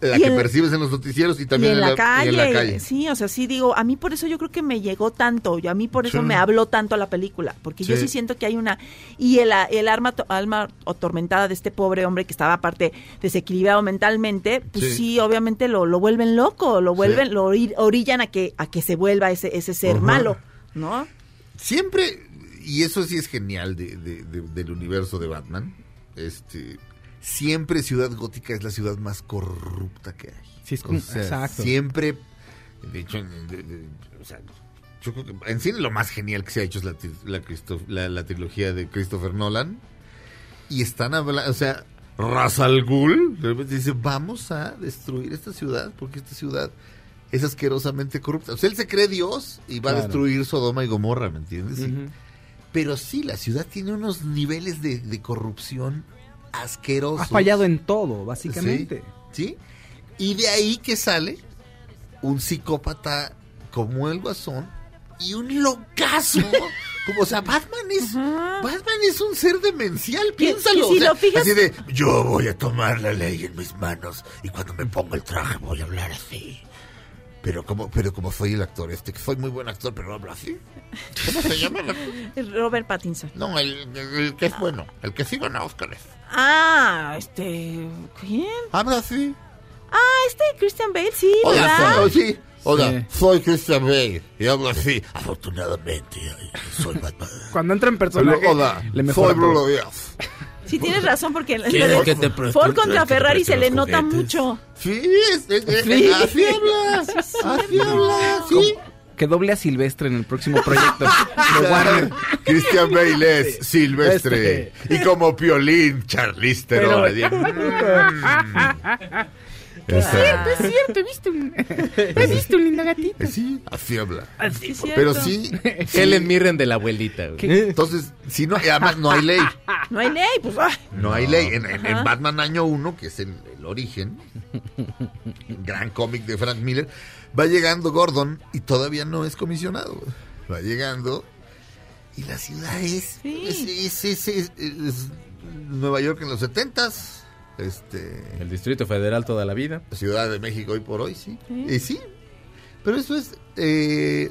la que percibes en los noticieros y Y también en, la y calle, en la calle. sí, o sea, sí digo, a mí por eso yo creo que me llegó tanto, yo a mí por eso Sí. me habló tanto la película, porque yo Sí. siento que hay una y el, el arma alma atormentada de este pobre hombre que estaba aparte desequilibrado mentalmente, pues Sí. sí, obviamente lo, lo vuelven loco, lo vuelven, lo ori- orillan a que a que se vuelva ese ese ser malo, ¿no? Siempre, y eso sí es genial de- de- de- del universo de Batman, este, siempre Ciudad Gótica es la ciudad más corrupta que hay. Sí, es como- exacto. Siempre, de hecho, en- de- de- o sea, yo creo que en cine lo más genial que se ha hecho es la, la, Christo- la- la trilogía de Christopher Nolan. Y están hablando, o sea, Ra's al Ghul de repente dice, vamos a destruir esta ciudad porque esta ciudad es asquerosamente corrupta. O sea, él se cree Dios y va a destruir Sodoma y Gomorra, ¿me entiendes? Sí. Pero sí, la ciudad tiene unos niveles de, de corrupción asquerosos. Ha fallado en todo, básicamente. Sí, sí. Y de ahí que sale un psicópata como el Guasón y un locazo. como, o sea, Batman es, Batman es un ser demencial, piénsalo. que si o sea, lo fijas- Así de, yo voy a tomar la ley en mis manos y cuando me ponga el traje voy a hablar así. Pero como, pero como soy el actor este, que soy muy buen actor, pero no hablo así. ¿Cómo se llama el actor? Robert Pattinson. No, el, el- el que es bueno, el que sí gana Óscares. Ah, este, ¿quién? Habla así. Ah, este Christian Bale, sí, Hola, ¿verdad? soy, sí. Hola, Sí. soy Christian Bale y hablo así. Afortunadamente, soy Batman. Cuando entra en personaje, Hola, le soy Bruno. Díaz. Sí, tienes razón, porque en- ¿Quieres en- que te Ford contra Ferrari se le nota mucho. Sí, es, es- es- Sí. así habla. Así habla, sí. Que doble a Silvestre en el próximo proyecto de Warner. Christian Bale es Silvestre. Y como Piolín, Charlize Theron. Es cierto, es cierto, he visto un, he visto un lindo gatito. Sí, así habla. Sí, es Pero cierto. sí. Helen Mirren de la abuelita. güey. Entonces, si no, además no hay ley. No hay ley, pues. ah. No hay ley. En, en-. Batman Año 1, que es el, el origen, gran cómic de Frank Miller, va llegando Gordon y todavía no es comisionado. Va llegando y la ciudad es, es, es- es- es- es Nueva York en los 70s. Este, El Distrito Federal toda la vida. Ciudad de México hoy por hoy, sí. Sí. Y sí, pero eso es eh,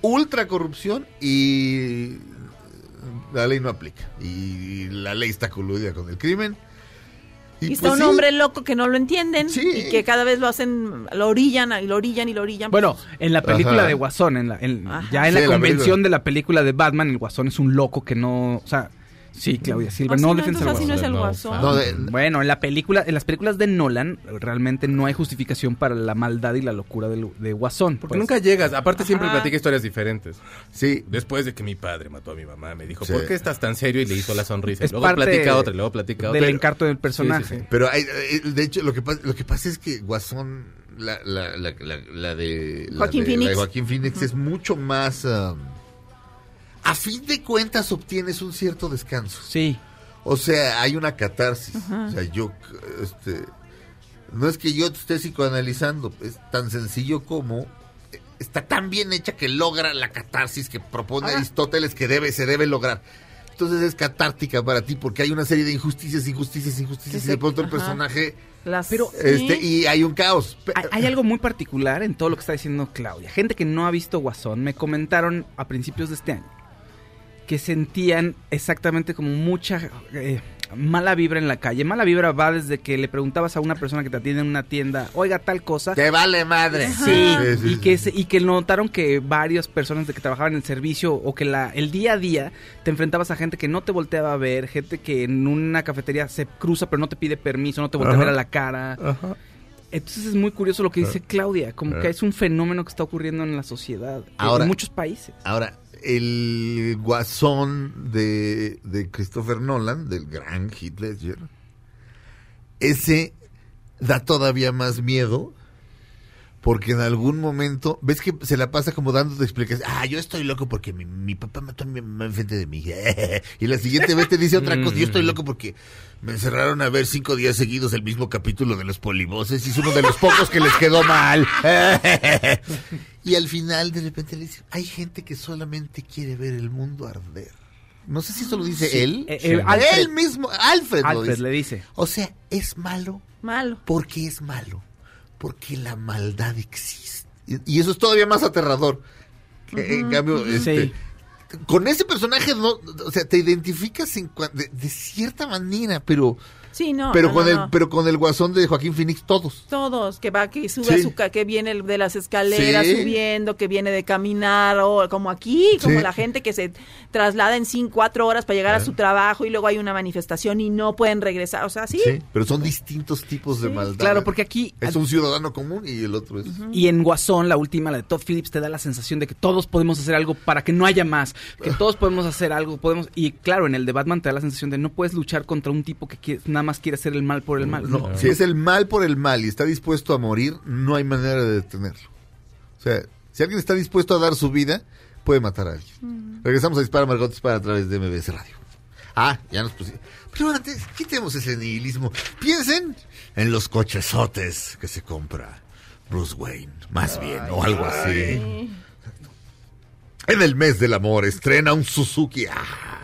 ultra corrupción y la ley no aplica. Y la ley está coludida con el crimen. Y está pues un sí, hombre loco que no lo entienden y que cada vez lo hacen, lo orillan y lo orillan y lo orillan. Bueno, en la película Ajá. de Guasón, en la, en- ya en Sí, la convención de la película de Batman, el Guasón es un loco que no, o sea, sí, Claudia Silva, Así no al no es el Guasón. Guasón. No, de- Bueno, en la película, en las películas de Nolan realmente no hay justificación para la maldad y la locura de, de Guasón. Porque pues. nunca llegas. Aparte siempre platica historias diferentes. Sí. Después de que mi padre mató a mi mamá, me dijo, Sí. ¿por qué estás tan serio? Y le hizo la sonrisa. Y Es luego parte platica otra, y luego platica otra. del encarto del personaje. Sí, sí, sí. Pero hay, eh, de hecho, lo que, pasa, lo que pasa es que Guasón, la, la, la, la, la de, la Joaquín de- la Phoenix. de Joaquín Phoenix es mucho más... um, a fin de cuentas obtienes un cierto descanso. Sí. O sea, hay una catarsis. Ajá. O sea, yo, este, no es que yo te esté psicoanalizando, es tan sencillo como eh, está tan bien hecha que logra la catarsis que propone Ahora- Aristóteles que debe, se debe lograr. Entonces es catártica para ti porque hay una serie de injusticias, injusticias, injusticias y de pronto el ajá. personaje, Las- Pero, este, sí. y hay un caos. Hay algo muy particular en todo lo que está diciendo Claudia. Gente que no ha visto Guasón me comentaron a principios de este año que sentían exactamente como mucha eh, mala vibra en la calle. Mala vibra va desde que le preguntabas a una persona que te atiende en una tienda, oiga tal cosa. Te vale madre. Sí, Sí, sí, y, sí. que se- y que notaron que varias personas de que trabajaban en el servicio o que la, el día a día te enfrentabas a gente que no te volteaba a ver, gente que en una cafetería se cruza pero no te pide permiso, no te voltea a Ajá. ver a la cara. Entonces es muy curioso lo que dice Claudia, como Ajá. que es un fenómeno que está ocurriendo en la sociedad, eh, Ahora- en muchos países. Ahora, el guasón de, de Christopher Nolan, del gran Heath Ledger, ese da todavía más miedo porque en algún momento, ves que se la pasa como dando explicaciones, ah, yo estoy loco porque mi, mi papá mató a mi mamá enfrente de mí, y la siguiente vez te dice otra cosa, yo estoy loco porque me encerraron a ver cinco días seguidos el mismo capítulo de los polivoces y es uno de los pocos que les quedó mal. y al final de repente le dice, hay gente que solamente quiere ver el mundo arder. No sé si eso lo dice Sí, él. eh, eh, Alfred. Él mismo, Alfred, lo Alfred dice. le dice. O sea, es malo. Malo. ¿Por qué es malo? Porque la maldad existe. Y eso es todavía más aterrador. En cambio, este, Sí. con ese personaje, no, o sea, te identificas en cua- de, de cierta manera, pero, Sí, no. pero, no, con no, el, no. pero con el guasón de Joaquín Phoenix, todos. Todos, que va, que sube Sí. a su ca- que viene de las escaleras Sí. subiendo, que viene de caminar, o como aquí, como Sí. la gente que se traslada en cinco, cuatro horas para llegar a su trabajo y luego hay una manifestación y no pueden regresar. O sea, sí. Sí, pero son distintos tipos de maldad. Claro, porque aquí- Es un ciudadano común y el otro es... Y en Guasón, la última, la de Todd Phillips, te da la sensación de que todos podemos hacer algo para que no haya más. Que todos podemos hacer algo, podemos... Y claro, en el de Batman te da la sensación de no puedes luchar contra un tipo que quiere- nada más quiere hacer el mal por el mal. No, si es el mal por el mal y está dispuesto a morir, no hay manera de detenerlo. O sea, si alguien está dispuesto a dar su vida, puede matar a alguien. Regresamos a Dispara Margot Dispara a través de MBS Radio. Ah, ya nos pusimos. Pero antes, quitemos ese nihilismo. Piensen en los cochesotes que se compra Bruce Wayne, más bien, o algo así. En el mes del amor estrena un Suzuki. Ah.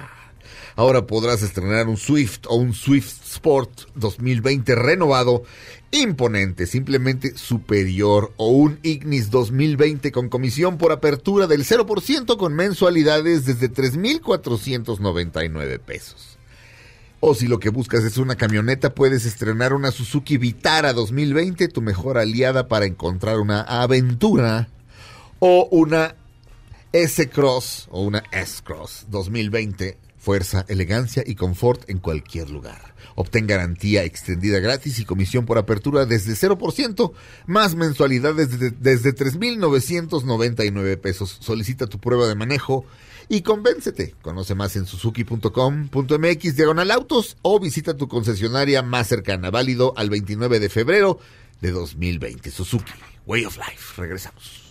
Ahora podrás estrenar un Swift o un Swift Sport 2020 renovado, imponente, simplemente superior, o un Ignis 2020 con comisión por apertura del 0% con mensualidades desde 3,499 pesos. O si lo que buscas es una camioneta, puedes estrenar una Suzuki Vitara 2020, tu mejor aliada para encontrar una aventura, o una S-Cross o una S-Cross 2020. Fuerza, elegancia y confort en cualquier lugar. Obtén garantía extendida gratis y comisión por apertura desde 0%, más mensualidades desde, desde 3,999 pesos. Solicita tu prueba de manejo y convéncete. Conoce más en suzuki.com.mx diagonal autos o visita tu concesionaria más cercana, válido al 29 de febrero de 2020. Suzuki, Way of Life. Regresamos.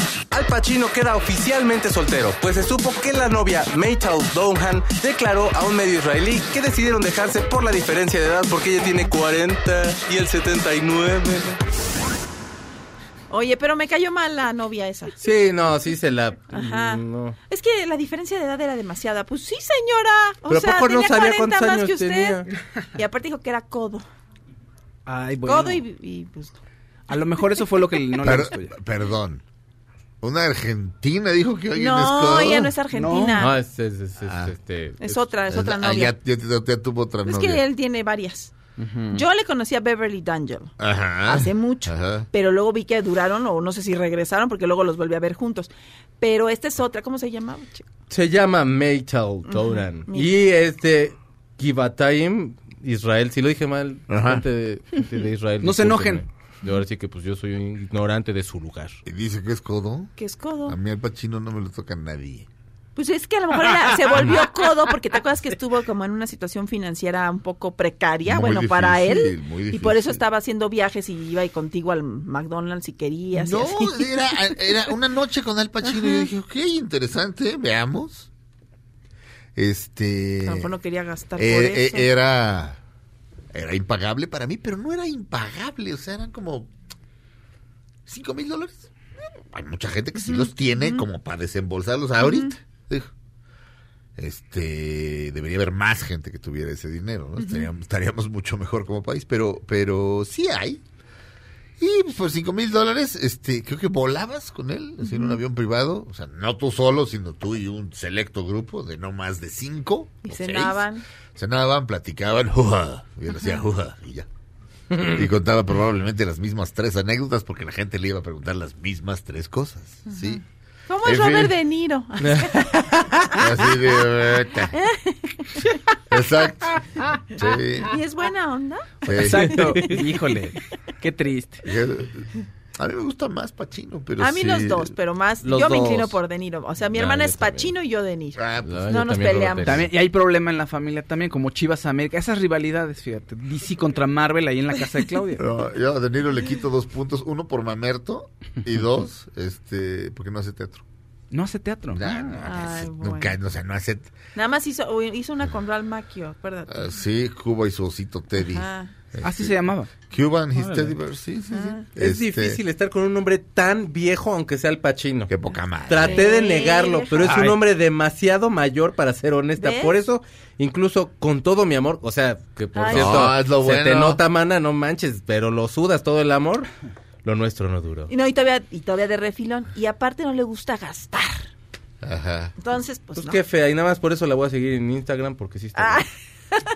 Al Pacino queda oficialmente soltero, pues se supo que la novia Maytal Dohan declaró a un medio israelí que decidieron dejarse por la diferencia de edad porque ella tiene 40 y él 79. Oye, pero me cayó mal la novia esa. Sí, no, sí se la... Ajá. no. Es que la diferencia de edad era demasiada. Pues sí, señora. O Pero ¿a sea, poco no sabía 40 cuántos más años que usted. tenía? Y aparte dijo que era codo. Ay, bueno. Codo y, y, pues... A lo mejor eso fue lo que no le gustó ya. Perdón. Una argentina dijo que alguien es No, ella no es argentina. No, es, es, es, es, Ah. este... Es otra, es otra Ah, novia. ya, ya- ya tuvo otra Es novia. que él tiene varias. Yo le conocí a Beverly D'Angelo Ajá. hace mucho, Ajá. pero luego vi que duraron o no sé si regresaron porque luego los volví a ver juntos. Pero esta es otra, ¿cómo se llamaba? chico? Se llama Maytal Doran. Ujú. Y este Givatayim, Israel, si lo dije mal, Ajá. gente de, gente de Israel. No se enojen. Yo ahora sí que pues yo soy un ignorante de su lugar. Y dice que es codo. ¿Qué es codo? A mí al Pachino no me lo toca nadie. Pues es que a lo mejor era- se volvió codo porque te acuerdas que estuvo como en una situación financiera un poco precaria, Muy bueno, para él. muy Y por eso estaba haciendo viajes y iba y contigo al McDonald's si querías. y No, así. era, era una noche con Al Pacino y yo dije, ok, interesante, veamos. Este... A lo mejor no quería gastar eh, por eh, eso. era... Era impagable para mí, pero no era impagable, o sea, eran como... ¿Cinco mil dólares? Hay mucha gente que sí los tiene como para desembolsarlos ahorita. Dijo. Este, debería haber más gente que tuviera ese dinero, ¿no? estaríamos, estaríamos mucho mejor como país, pero, pero sí hay. Y pues, por cinco mil dólares, este, creo que volabas con él, así, en un avión privado, o sea, no tú solo, sino tú y un selecto grupo de no más de cinco. Y o seis. cenaban. Cenaban, platicaban, juja, y él hacía juja, y ya. Y contaba probablemente las mismas tres anécdotas porque la gente le iba a preguntar las mismas tres cosas, ¿sí? ¿Cómo es En fin. Robert De Niro? Así de... Exacto. Sí. ¿Y es buena onda? Sí. Exacto. Híjole, qué triste. A mí me gusta más Pacino, pero a mí sí- los dos, pero más. Los yo me dos. inclino por De Niro. O sea, mi No, hermana es Pacino y yo De Niro. Ah, pues, no nos peleamos. También, y hay problema en la familia también, como Chivas América. Esas rivalidades, fíjate. DC contra Marvel ahí en la casa de Claudia. No, yo a De Niro le quito dos puntos, uno por mamerto y dos, este, porque no hace teatro. No hace teatro. Ay, bueno. Nunca, o sea, no hace... Nada más hizo, hizo una con Ralph Macchio, acuérdate. ah, sí, Cuba y su osito Teddy. Ajá. Así se llamaba. Cuban, his. Teddy Bear, sí, sí, sí. Es Este, difícil estar con un hombre tan viejo, aunque sea el Pachino. Qué poca madre. Traté de negarlo, pero es un hombre demasiado mayor para ser honesta. ¿Ves? Por eso, incluso con todo mi amor, o sea, que por Ay, cierto, No, es lo se te nota, mana, no manches, pero lo sudas todo el amor, lo nuestro no duró. Y no, y todavía, y todavía de refilón. Y aparte no le gusta gastar. Ajá. Entonces, pues, Pues no. qué fea, y nada más por eso la voy a seguir en Instagram, porque sí está. Ah,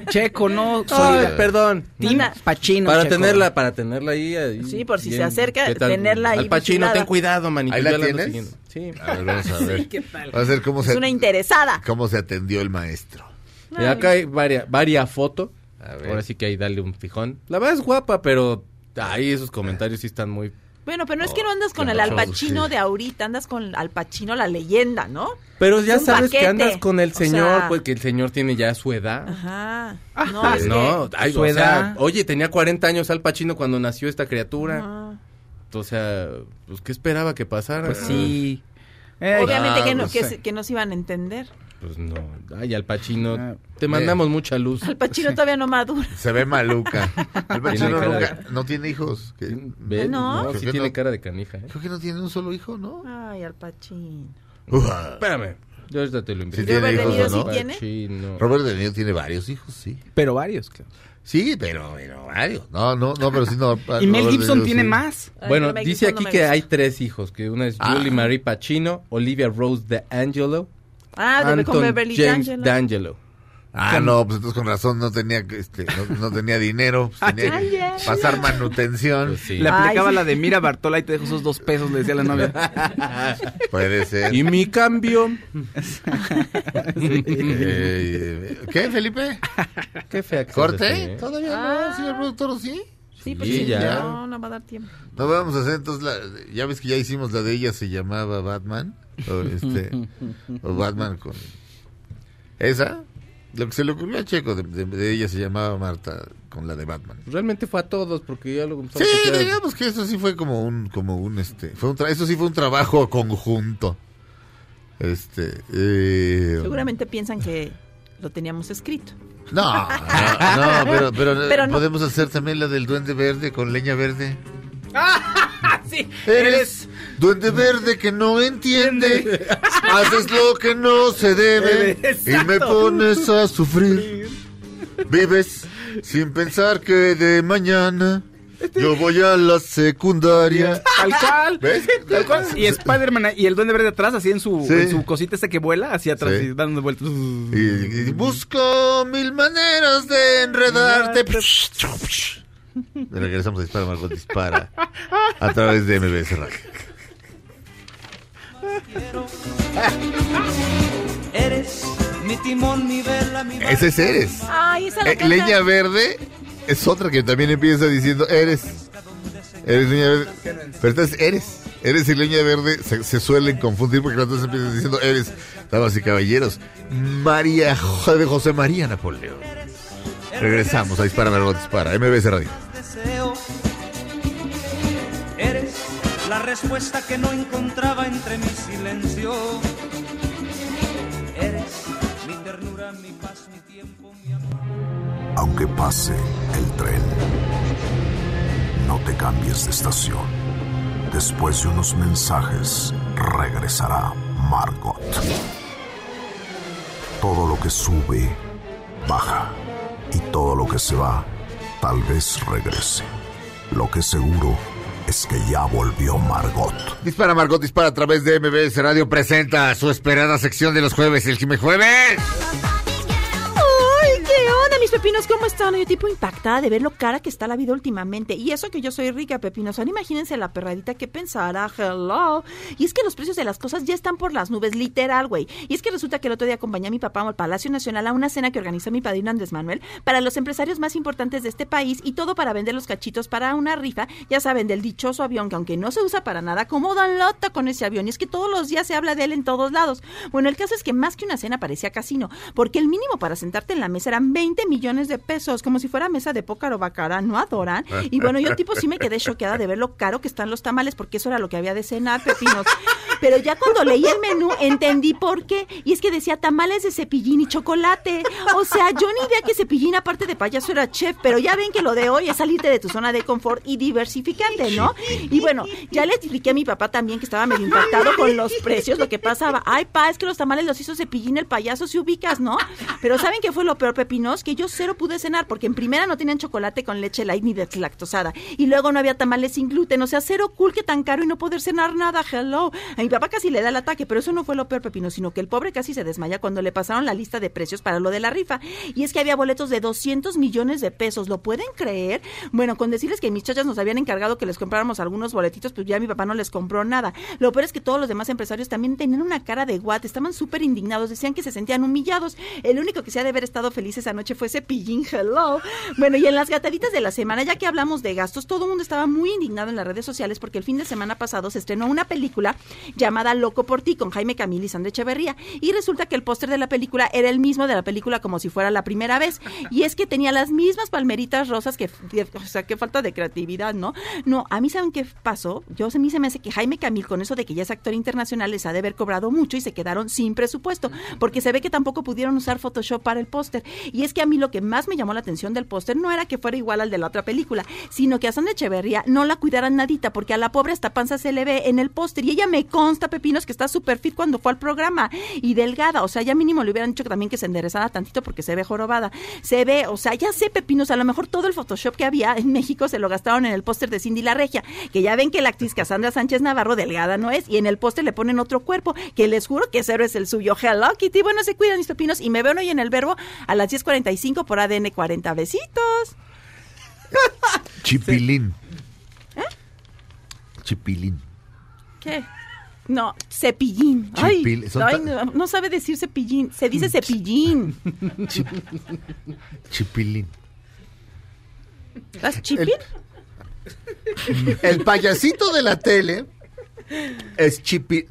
Checo, no. Ay, soy perdón. Manda- Pachino. Para Checo. tenerla, para tenerla ahí. ahí Sí, por si se bien. acerca, ¿Qué tal? tenerla ahí Al Pachino, vigilada. ten cuidado, manito. ¿Ahí la tienes? Sí. A ver, vamos a ver. ¿qué tal? Vamos a ver cómo es se, una interesada. cómo se atendió el maestro. Y acá hay varias, varias fotos. Ahora sí que ahí dale un fijón. La verdad es guapa, pero ahí esos comentarios sí están muy... Bueno, pero no es que no andas con claro, el Al Pacino sí. de ahorita, andas con Al Pacino la leyenda, ¿no? Pero ya sabes que andas con el O señor, sea- pues que el señor tiene ya su edad. Ajá. No, Pues es no, que- ay, su o sea, edad. oye, tenía 40 años Al Pacino cuando nació esta criatura. Ajá. O sea, pues ¿qué esperaba que pasara? Pues sí. Eh, Obviamente Ah, que, no, pues que, sí. se- que no se iban a entender. Pues no. Ay, Al Pacino, Ah, te mandamos mucha luz. Al Pacino todavía no madura. Se ve maluca. El Pacino Tiene nunca, no tiene hijos. que- ¿Ves? ¿No? No, sí tiene no. cara de canija, ¿eh? Creo que no tiene un solo hijo, ¿no? Ay, Al Pacino. Uja. Espérame. Yo ahorita te lo invito. Sí tiene Robert De hijos, Niro ¿o sí tiene. Pacino. Robert De Niro tiene varios hijos, sí. Pero varios, claro. Sí, pero, pero varios. No, no, no, pero sí no. Y Mel De Gibson tiene sí. más. Bueno, dice aquí no que hay tres hijos, que una es Ah. Julie Marie Pacino, Olivia Rose de Angelo, Ah, debe con Beverly James D'Angelo. D'Angelo. Ah, no, pues entonces con razón no tenía, este, no, no tenía dinero. pues, tenía que pasar manutención. Pues sí. Le aplicaba Ay, la de mira Bartola y te dejo esos dos pesos, le decía a la novia. Puede ser. Y mi cambio. Eh, ¿Qué, Felipe? Qué fea ¿Corte? ¿eh? ¿Todavía Ah. no, señor productor, sí? Sí, pues Sí, sí, ya. No, no va a dar tiempo. No vamos a hacer entonces la, ya ves que ya hicimos la de ella se llamaba Batman o este o Batman con esa lo que se le ocurrió a Checo de, de- de ella se llamaba Marta con la de Batman. Realmente fue a todos, porque ya lo Sí, a digamos que eso sí fue como un como un este fue un tra- eso sí fue un trabajo conjunto. Este eh, Seguramente piensan que lo teníamos escrito. no, no, no, pero, pero, Pero no. podemos hacer también la del duende verde con leña verde. sí. Eres duende verde que no entiende. Haces lo que no se debe y me pones a sufrir. Vives sin pensar que de mañana yo voy a la secundaria. Tal cual. ¿Ves? Tal cual. Y Spider-Man y el duende verde atrás, así en su, Sí. en su cosita esta que vuela, así atrás Sí. y dando vueltas. Y, y busco mil maneras de enredarte. Regresamos a Dispara, Margot Dispara. A través de MBS Radio. Eres mi timón, mi vela, mi Ese es Eres. Ay, esa la Eh, leña verde es otra que también empieza diciendo eres. Eres leña verde. Pero esta es eres. Eres y leña verde se, se suelen confundir porque dos empiezan diciendo eres. Damas y caballeros. María de José María Napoleón. Regresamos a Dispara, Margot Dispara. MBS Radio. Respuesta que no encontraba entre mi silencio. Eres mi ternura, mi paz, mi tiempo, mi amor. Aunque pase el tren, no te cambies de estación. Después de unos mensajes, regresará Margot. Todo lo que sube, baja. Y todo lo que se va, tal vez regrese. Lo que seguro es que ya volvió Margot. Dispara, Margot Dispara a través de MBS Radio. Presenta su esperada sección de los jueves, el Jime Jueves. Pepinos, ¿cómo están? Yo tipo impactada de ver lo cara que está la vida últimamente. Y eso que yo soy rica, pepinos. Ahora imagínense la perradita que pensará, hello. Y es que los precios de las cosas ya están por las nubes, literal, güey. Y es que resulta que el otro día acompañé a mi papá al Palacio Nacional a una cena que organizó mi padrino Andrés Manuel para los empresarios más importantes de este país y todo para vender los cachitos para una rifa, ya saben, del dichoso avión que aunque no se usa para nada, como dan lota con ese avión. Y es que todos los días se habla de él en todos lados. Bueno, el caso es que más que una cena parecía casino, porque el mínimo para sentarte en la mesa eran 20 millones de pesos, como si fuera mesa de pócar o ¿no adoran? Y bueno, yo tipo sí me quedé choqueada de ver lo caro que están los tamales, porque eso era lo que había de cenar, pepinos. Pero ya cuando leí el menú entendí por qué. Y es que decía tamales de cepillín y chocolate. O sea, yo ni idea que cepillín, aparte de payaso, era chef, pero ya ven que lo de hoy es salirte de tu zona de confort y diversificarte, ¿no? Y bueno, ya le expliqué a mi papá también que estaba medio impactado con los precios, lo que pasaba. Ay, pa, es que los tamales los hizo cepillín el payaso, si ubicas, ¿no? Pero ¿saben qué fue lo peor, pepinos? Que yo cero pude cenar, porque en primera no tenían chocolate con leche light ni deslactosada. Y luego no había tamales sin gluten. O sea, cero cool que tan caro y no poder cenar nada. Hello. A mi papá casi le da el ataque, pero eso no fue lo peor, Pepino, sino que el pobre casi se desmaya cuando le pasaron la lista de precios para lo de la rifa. Y es que había boletos de 200 millones de pesos. ¿Lo pueden creer? Bueno, con decirles que mis chachas nos habían encargado que les compráramos algunos boletitos, pues ya mi papá no les compró nada. Lo peor es que todos los demás empresarios también tenían una cara de guate, estaban súper indignados, decían que se sentían humillados. El único que se ha de haber estado feliz esa noche fue Cepillín, hello. Bueno, y en las gataditas de la semana, ya que hablamos de gastos, todo el mundo estaba muy indignado en las redes sociales porque el fin de semana pasado se estrenó una película llamada Loco por ti con Jaime Camil y Sandra Echeverría. Y resulta que el póster de la película era el mismo de la película como si fuera la primera vez. Y es que tenía las mismas palmeritas rosas que, o sea, qué falta de creatividad, ¿no? No, a mí saben qué pasó. Yo a mí se me hace que Jaime Camil con eso de que ya es actor internacional les ha de haber cobrado mucho y se quedaron sin presupuesto, porque se ve que tampoco pudieron usar Photoshop para el póster. Y es que a mí lo que más me llamó la atención del póster no era que fuera igual al de la otra película, sino que a Sandra Echeverría no la cuidaran nadita, porque a la pobre esta panza se le ve en el póster y ella me consta, Pepinos, que está súper fit cuando fue al programa y delgada, o sea, ya mínimo le hubieran dicho también que se enderezara tantito porque se ve jorobada. Se ve, o sea, ya sé, Pepinos, a lo mejor todo el Photoshop que había en México se lo gastaron en el póster de Cindy la Regia, que ya ven que la actriz Cassandra Sánchez Navarro delgada no es, y en el póster le ponen otro cuerpo, que les juro que cero es el suyo. Hello, Kitty, bueno, se cuidan mis pepinos y me ven hoy en el verbo a las 10.45 por ADN 40. Besitos. Chipilín. ¿Eh? Chipilín. ¿Qué? No, cepillín. Chipil- ay, no, no sabe decir cepillín, se dice cepillín. Chipilín. ¿Las chipil? El payasito de la tele es Chipi.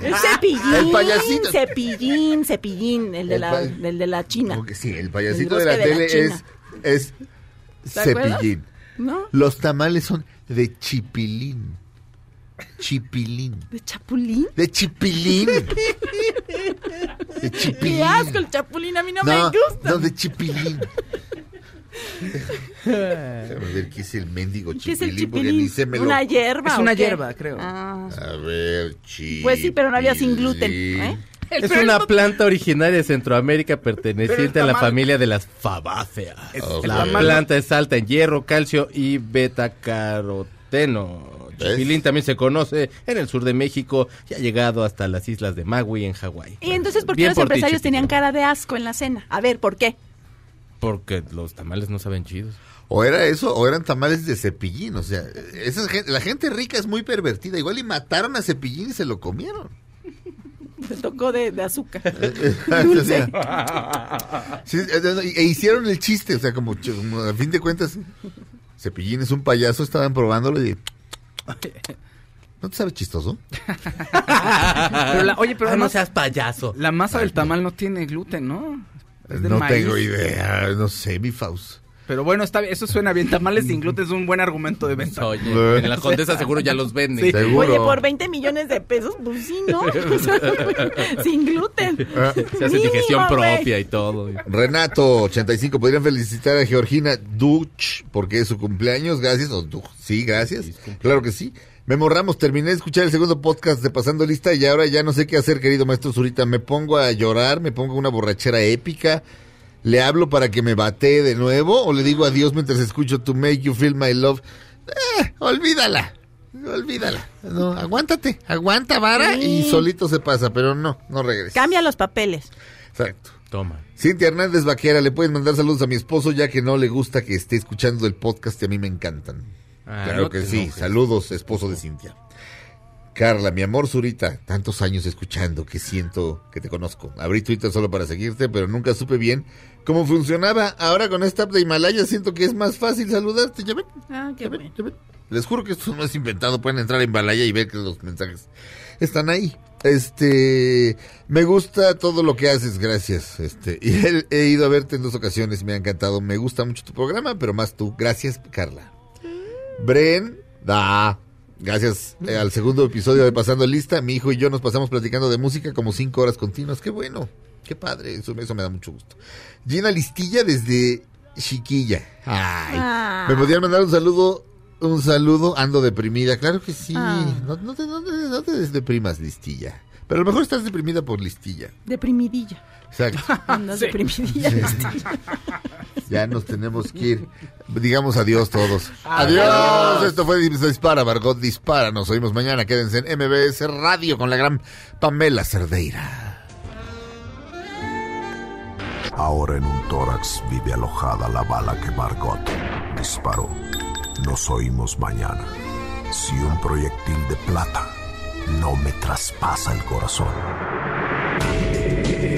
Es cepillín. El payasito. Cepillín, cepillín, el de, El la, el de la China. Porque sí, el payasito El de la de tele es, es cepillín. ¿No? Los tamales son de chipilín. Chipilín. ¿De chapulín? De chipilín. De chipilín. Qué asco, el chapulín a mí no, me No, gusta. no, de chipilín. Déjame ver qué es el mendigo ¿Qué es el chipilín, porque chipilín? ni se me lo... ¿Una hierba Es o una qué? hierba, creo. Ah. A ver, chipilín. Pues sí, pero no había sin gluten. ¿eh? Es una planta originaria de Centroamérica perteneciente a la familia de las fabáceas. La planta es alta en hierro, calcio y beta-caroteno. Chipilín también se conoce en el sur de México y ha llegado hasta las islas de Maui en Hawái. Y entonces, ¿por qué Bien los ti, empresarios Chipilín. tenían cara de asco en la cena? A ver, ¿por qué? Porque los tamales no saben chidos. O era eso, o eran tamales de cepillín. O sea, esa la gente rica es muy pervertida. Igual y mataron a cepillín y se lo comieron. Se tocó de, de azúcar. Dulce. sí, e e hicieron el chiste, o sea, como, a fin de cuentas, Cepillín es un payaso, estaban probándolo y... ¿No te sabe chistoso? Pero la- oye, pero Ah, no seas payaso. la masa del tamal no tiene gluten, ¿no? Es No maíz. tengo idea, no sé, mi Faust. Pero bueno, está bien, eso suena bien. Tamales sin gluten es un buen argumento de venta. Oye, en la Condesa seguro ya los venden. Sí. Seguro. Oye, por 20 millones de pesos, pues sí, ¿no? Sin gluten. Se hace Mínimo, digestión propia y todo. Renato, 85, podrían felicitar a Georgina Duch porque es su cumpleaños, gracias. O Duch, sí, gracias. Claro que sí. Memo Ramos, terminé de escuchar el segundo podcast de Pasando Lista y ahora ya no sé qué hacer, querido maestro Zurita. Me pongo a llorar, me pongo una borrachera épica. ¿Le hablo para que me batee de nuevo o le digo adiós mientras escucho To Make You Feel My Love? Eh, olvídala, olvídala. No, aguántate, aguanta vara y solito se pasa, pero no, no regresa. Cambia los papeles. Exacto. Toma. Cintia Hernández Vaquera, le pueden mandar saludos a mi esposo ya que no le gusta que esté escuchando el podcast y a mí me encantan. Ah, claro no que sí. enojes. Saludos, esposo de Cintia. Carla, mi amor Zurita, tantos años escuchando que siento que te conozco. Abrí Twitter solo para seguirte, pero nunca supe bien cómo funcionaba. Ahora con esta app de Himalaya siento que es más fácil saludarte. ¿Ya ven? Ah, qué bueno. Les juro que esto no es inventado. Pueden entrar a Himalaya y ver que los mensajes están ahí. Este, me gusta todo lo que haces, gracias. Este, y he, he ido a verte en dos ocasiones, me ha encantado. Me gusta mucho tu programa, pero más tú. Gracias, Carla. Bren, da. Gracias eh, al segundo episodio de Pasando Lista. Mi hijo y yo nos pasamos platicando de música como cinco horas continuas. Qué bueno, qué padre. Eso, eso me da mucho gusto. Gina Listilla desde Chiquilla. Ay. Ah. ¿Me podrían mandar un saludo? Un saludo, ando deprimida. Claro que sí. Ah. No, no te, no te- no te desdeprimas, Listilla. Pero a lo mejor estás deprimida por Listilla. Deprimidilla. Exacto. Andas. Ya nos tenemos que ir. Digamos adiós todos. Adiós. Adiós. Esto fue Dispara, Margot Dispara. Nos oímos mañana. Quédense en MBS Radio con la gran Pamela Cerdeira. Ahora en un tórax vive alojada la bala que Margot disparó. Nos oímos mañana. Si un proyectil de plata no me traspasa el corazón.